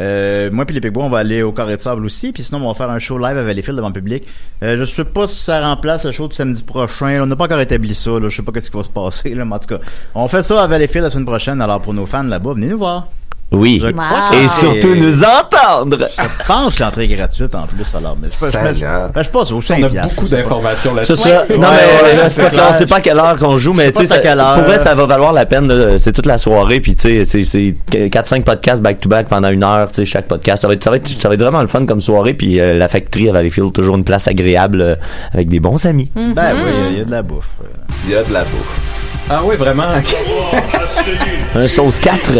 Euh, moi puis les Pigbois, on va aller au carré de sable aussi. Puis sinon, on va faire un show live à Valleyfield devant le public. Euh, je sais pas si ça remplace le show de samedi prochain. On n'a pas encore établi ça. Là. Je sais pas qu'est-ce qui va se passer. Là, mais en tout cas, on fait ça à Valleyfield la semaine prochaine. Alors pour nos fans là-bas, venez nous voir. Oui. Wow. Et c'est- surtout nous entendre. Je pense que l'entrée est gratuite en plus. Alors, mais c'est pas, je, je, je, je pense au 5 On a piastres, beaucoup d'informations C'est là-dessus. ça. Ouais. non, Ouais, mais ouais, là, c'est c'est pas clair. pas à quelle heure qu'on joue, mais tu sais, c'est à ça- quelle heure. pour vrai, ça va valoir la peine. C'est toute la soirée, puis tu sais, c'est- c'est 4-5 podcasts back-to-back pendant une heure, tu sais, chaque podcast. Ça va, être, ça, va être, ça va être vraiment le fun comme soirée, puis euh, la factory à Valleyfield, toujours une place agréable euh, avec des bons amis. Ben oui, il y a- il y, a de la bouffe. Euh, Il y a de la bouffe. Ah oui, vraiment. Un sauce 4.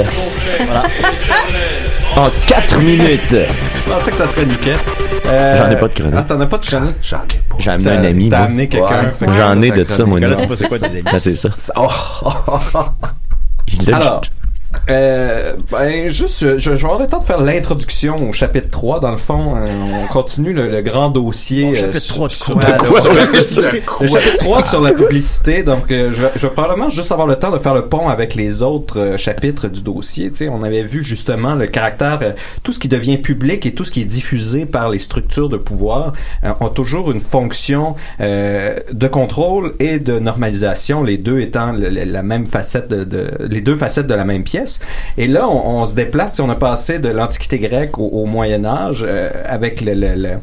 En 4 minutes. Je pensais que ça serait nickel. Euh, J'en ai pas de chronique. Ah, t'en as pas de chronique? J'en ai pas. J'ai amené un ami, T'as amené quelqu'un. J'en ai de ça, c'est tes amis. Ben, c'est ça. Oh, oh, oh, oh. Alors, euh, ben, juste, je, je vais avoir le temps de faire l'introduction au chapitre 3. Dans le fond, euh, on continue le, le grand dossier. Euh, chapitre sur- 3 de sur- quoi, de là? quoi? Ouais, Ouais, c'est c'est ça. ça. Le chapitre 3 sur la publicité. Donc, euh, je, vais- je vais probablement juste avoir le temps de faire le pont avec les autres chapitres du dossier. Tu sais, on avait vu justement le caractère, tout ce qui devient public et tout ce qui est diffusé par les structures de pouvoir euh, ont toujours une fonction euh, de contrôle et de normalisation, les deux étant le- le- la même facette de, de- les deux facettes de la même pièce. Et là, on, se déplace, on a passé de l'Antiquité grecque au, Moyen Âge euh, avec le-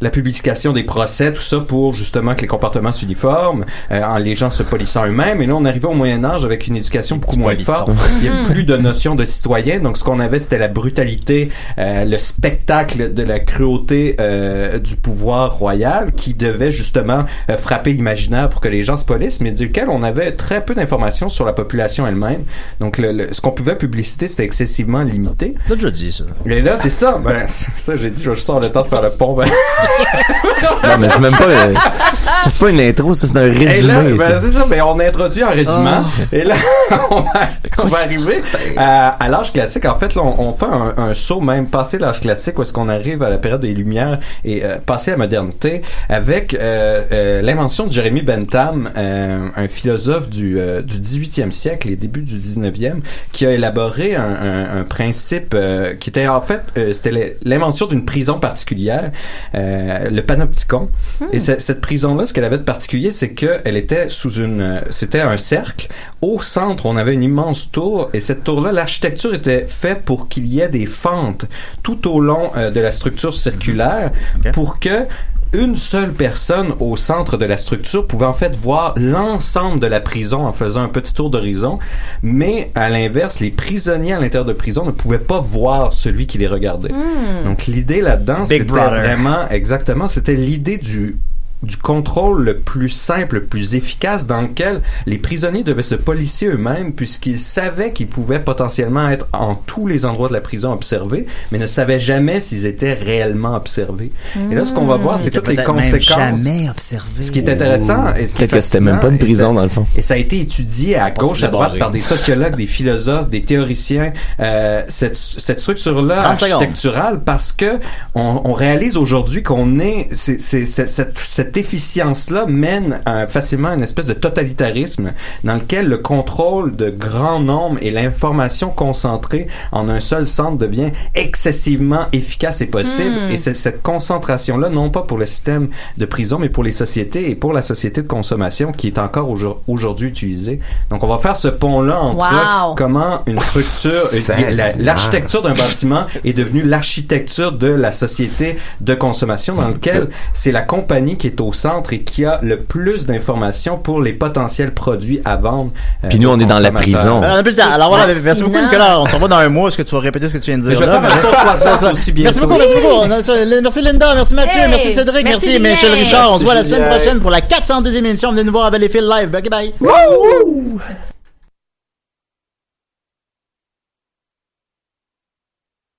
la publication des procès, tout ça pour justement que les comportements s'uniforment, euh, en les gens se polissant eux-mêmes. Et là, on arrivait au Moyen Âge avec une éducation beaucoup moins forte. Il y a plus de notion de citoyen. Donc, ce qu'on avait, c'était la brutalité, euh, le spectacle de la cruauté euh, du pouvoir royal qui devait justement euh, frapper l'imaginaire pour que les gens se polissent, mais duquel on avait très peu d'informations sur la population elle-même. Donc, le, le- ce qu'on pouvait publiciter, c'était excessivement limité. T'as déjà dit ça. Et là, c'est ça. Ben, ça, j'ai dit, je avoir le temps de faire le pont Non, mais c'est même pas. euh, c'est pas une intro, ça, c'est un Et résumé. là, ben, c'est ça, ben, on introduit en résumant. Et là, on va, on va arriver à, à l'âge classique. En fait, là, on, on fait un, un saut même passé l'âge classique où est-ce qu'on arrive à la période des Lumières et euh, passer à la modernité avec euh, euh, l'invention de Jérémy Bentham, euh, un philosophe du, euh, du 18e siècle et début du 19e, qui a élaboré un, un- un principe euh, qui était en fait, euh, c'était l'in- l'invention d'une prison particulière, euh, le panopticon. Et ce- cette prison-là, ce qu'elle avait de particulier, c'est qu'elle était sous une, euh, c'était un cercle. Au centre, on avait une immense tour, et cette tour-là, l'architecture était faite pour qu'il y ait des fentes tout au long euh, de la structure circulaire, Ok. pour que une seule personne au centre de la structure pouvait en fait voir l'ensemble de la prison en faisant un petit tour d'horizon, mais à l'inverse, les prisonniers à l'intérieur de prison ne pouvaient pas voir celui qui les regardait. Donc l'idée là-dedans, c'était vraiment exactement, c'était l'idée du du contrôle le plus simple, le plus efficace dans lequel les prisonniers devaient se policier eux-mêmes puisqu'ils savaient qu'ils pouvaient potentiellement être en tous les endroits de la prison observés, mais ne savaient jamais s'ils étaient réellement observés. Et là, ce qu'on va voir, c'est toutes les conséquences. jamais observé. Ce qui est intéressant et ce qui est que c'était même pas une prison, ça- dans le fond. Et ça a été étudié à gauche, à droite par des sociologues, des philosophes, des théoriciens. Euh, cette, cette structure-là 30 secondes. architecturale, parce que on, on réalise aujourd'hui qu'on est, c'est, c'est- c'est- cette, cette efficience-là mène à, facilement à une espèce de totalitarisme dans lequel le contrôle de grands nombres et l'information concentrée en un seul centre devient excessivement efficace et possible. Hmm. Et c'est cette concentration-là, non pas pour le système de prison, mais pour les sociétés et pour la société de consommation qui est encore aujourd- aujourd'hui utilisée. Donc, on va faire ce pont-là entre Wow. comment une structure, la- l'architecture d'un bâtiment est devenue l'architecture de la société de consommation dans lequel c'est la compagnie qui est au centre et qui a le plus d'informations pour les potentiels produits à vendre. euh, Puis nous, on est dans la prison. Alors, on a plus de temps. Alors voilà, merci beaucoup Nicolas. On se revoit dans un mois. Est-ce que tu vas répéter ce que tu viens de dire je vais là? faire un saut 60 C'est ça. aussi Merci beaucoup, merci beaucoup. Merci Linda, merci Mathieu, Hey, merci Cédric, merci. Michel Richard. On se voit la semaine prochaine pour la 402e émission. Venez nous voir à Belle live. Bye bye.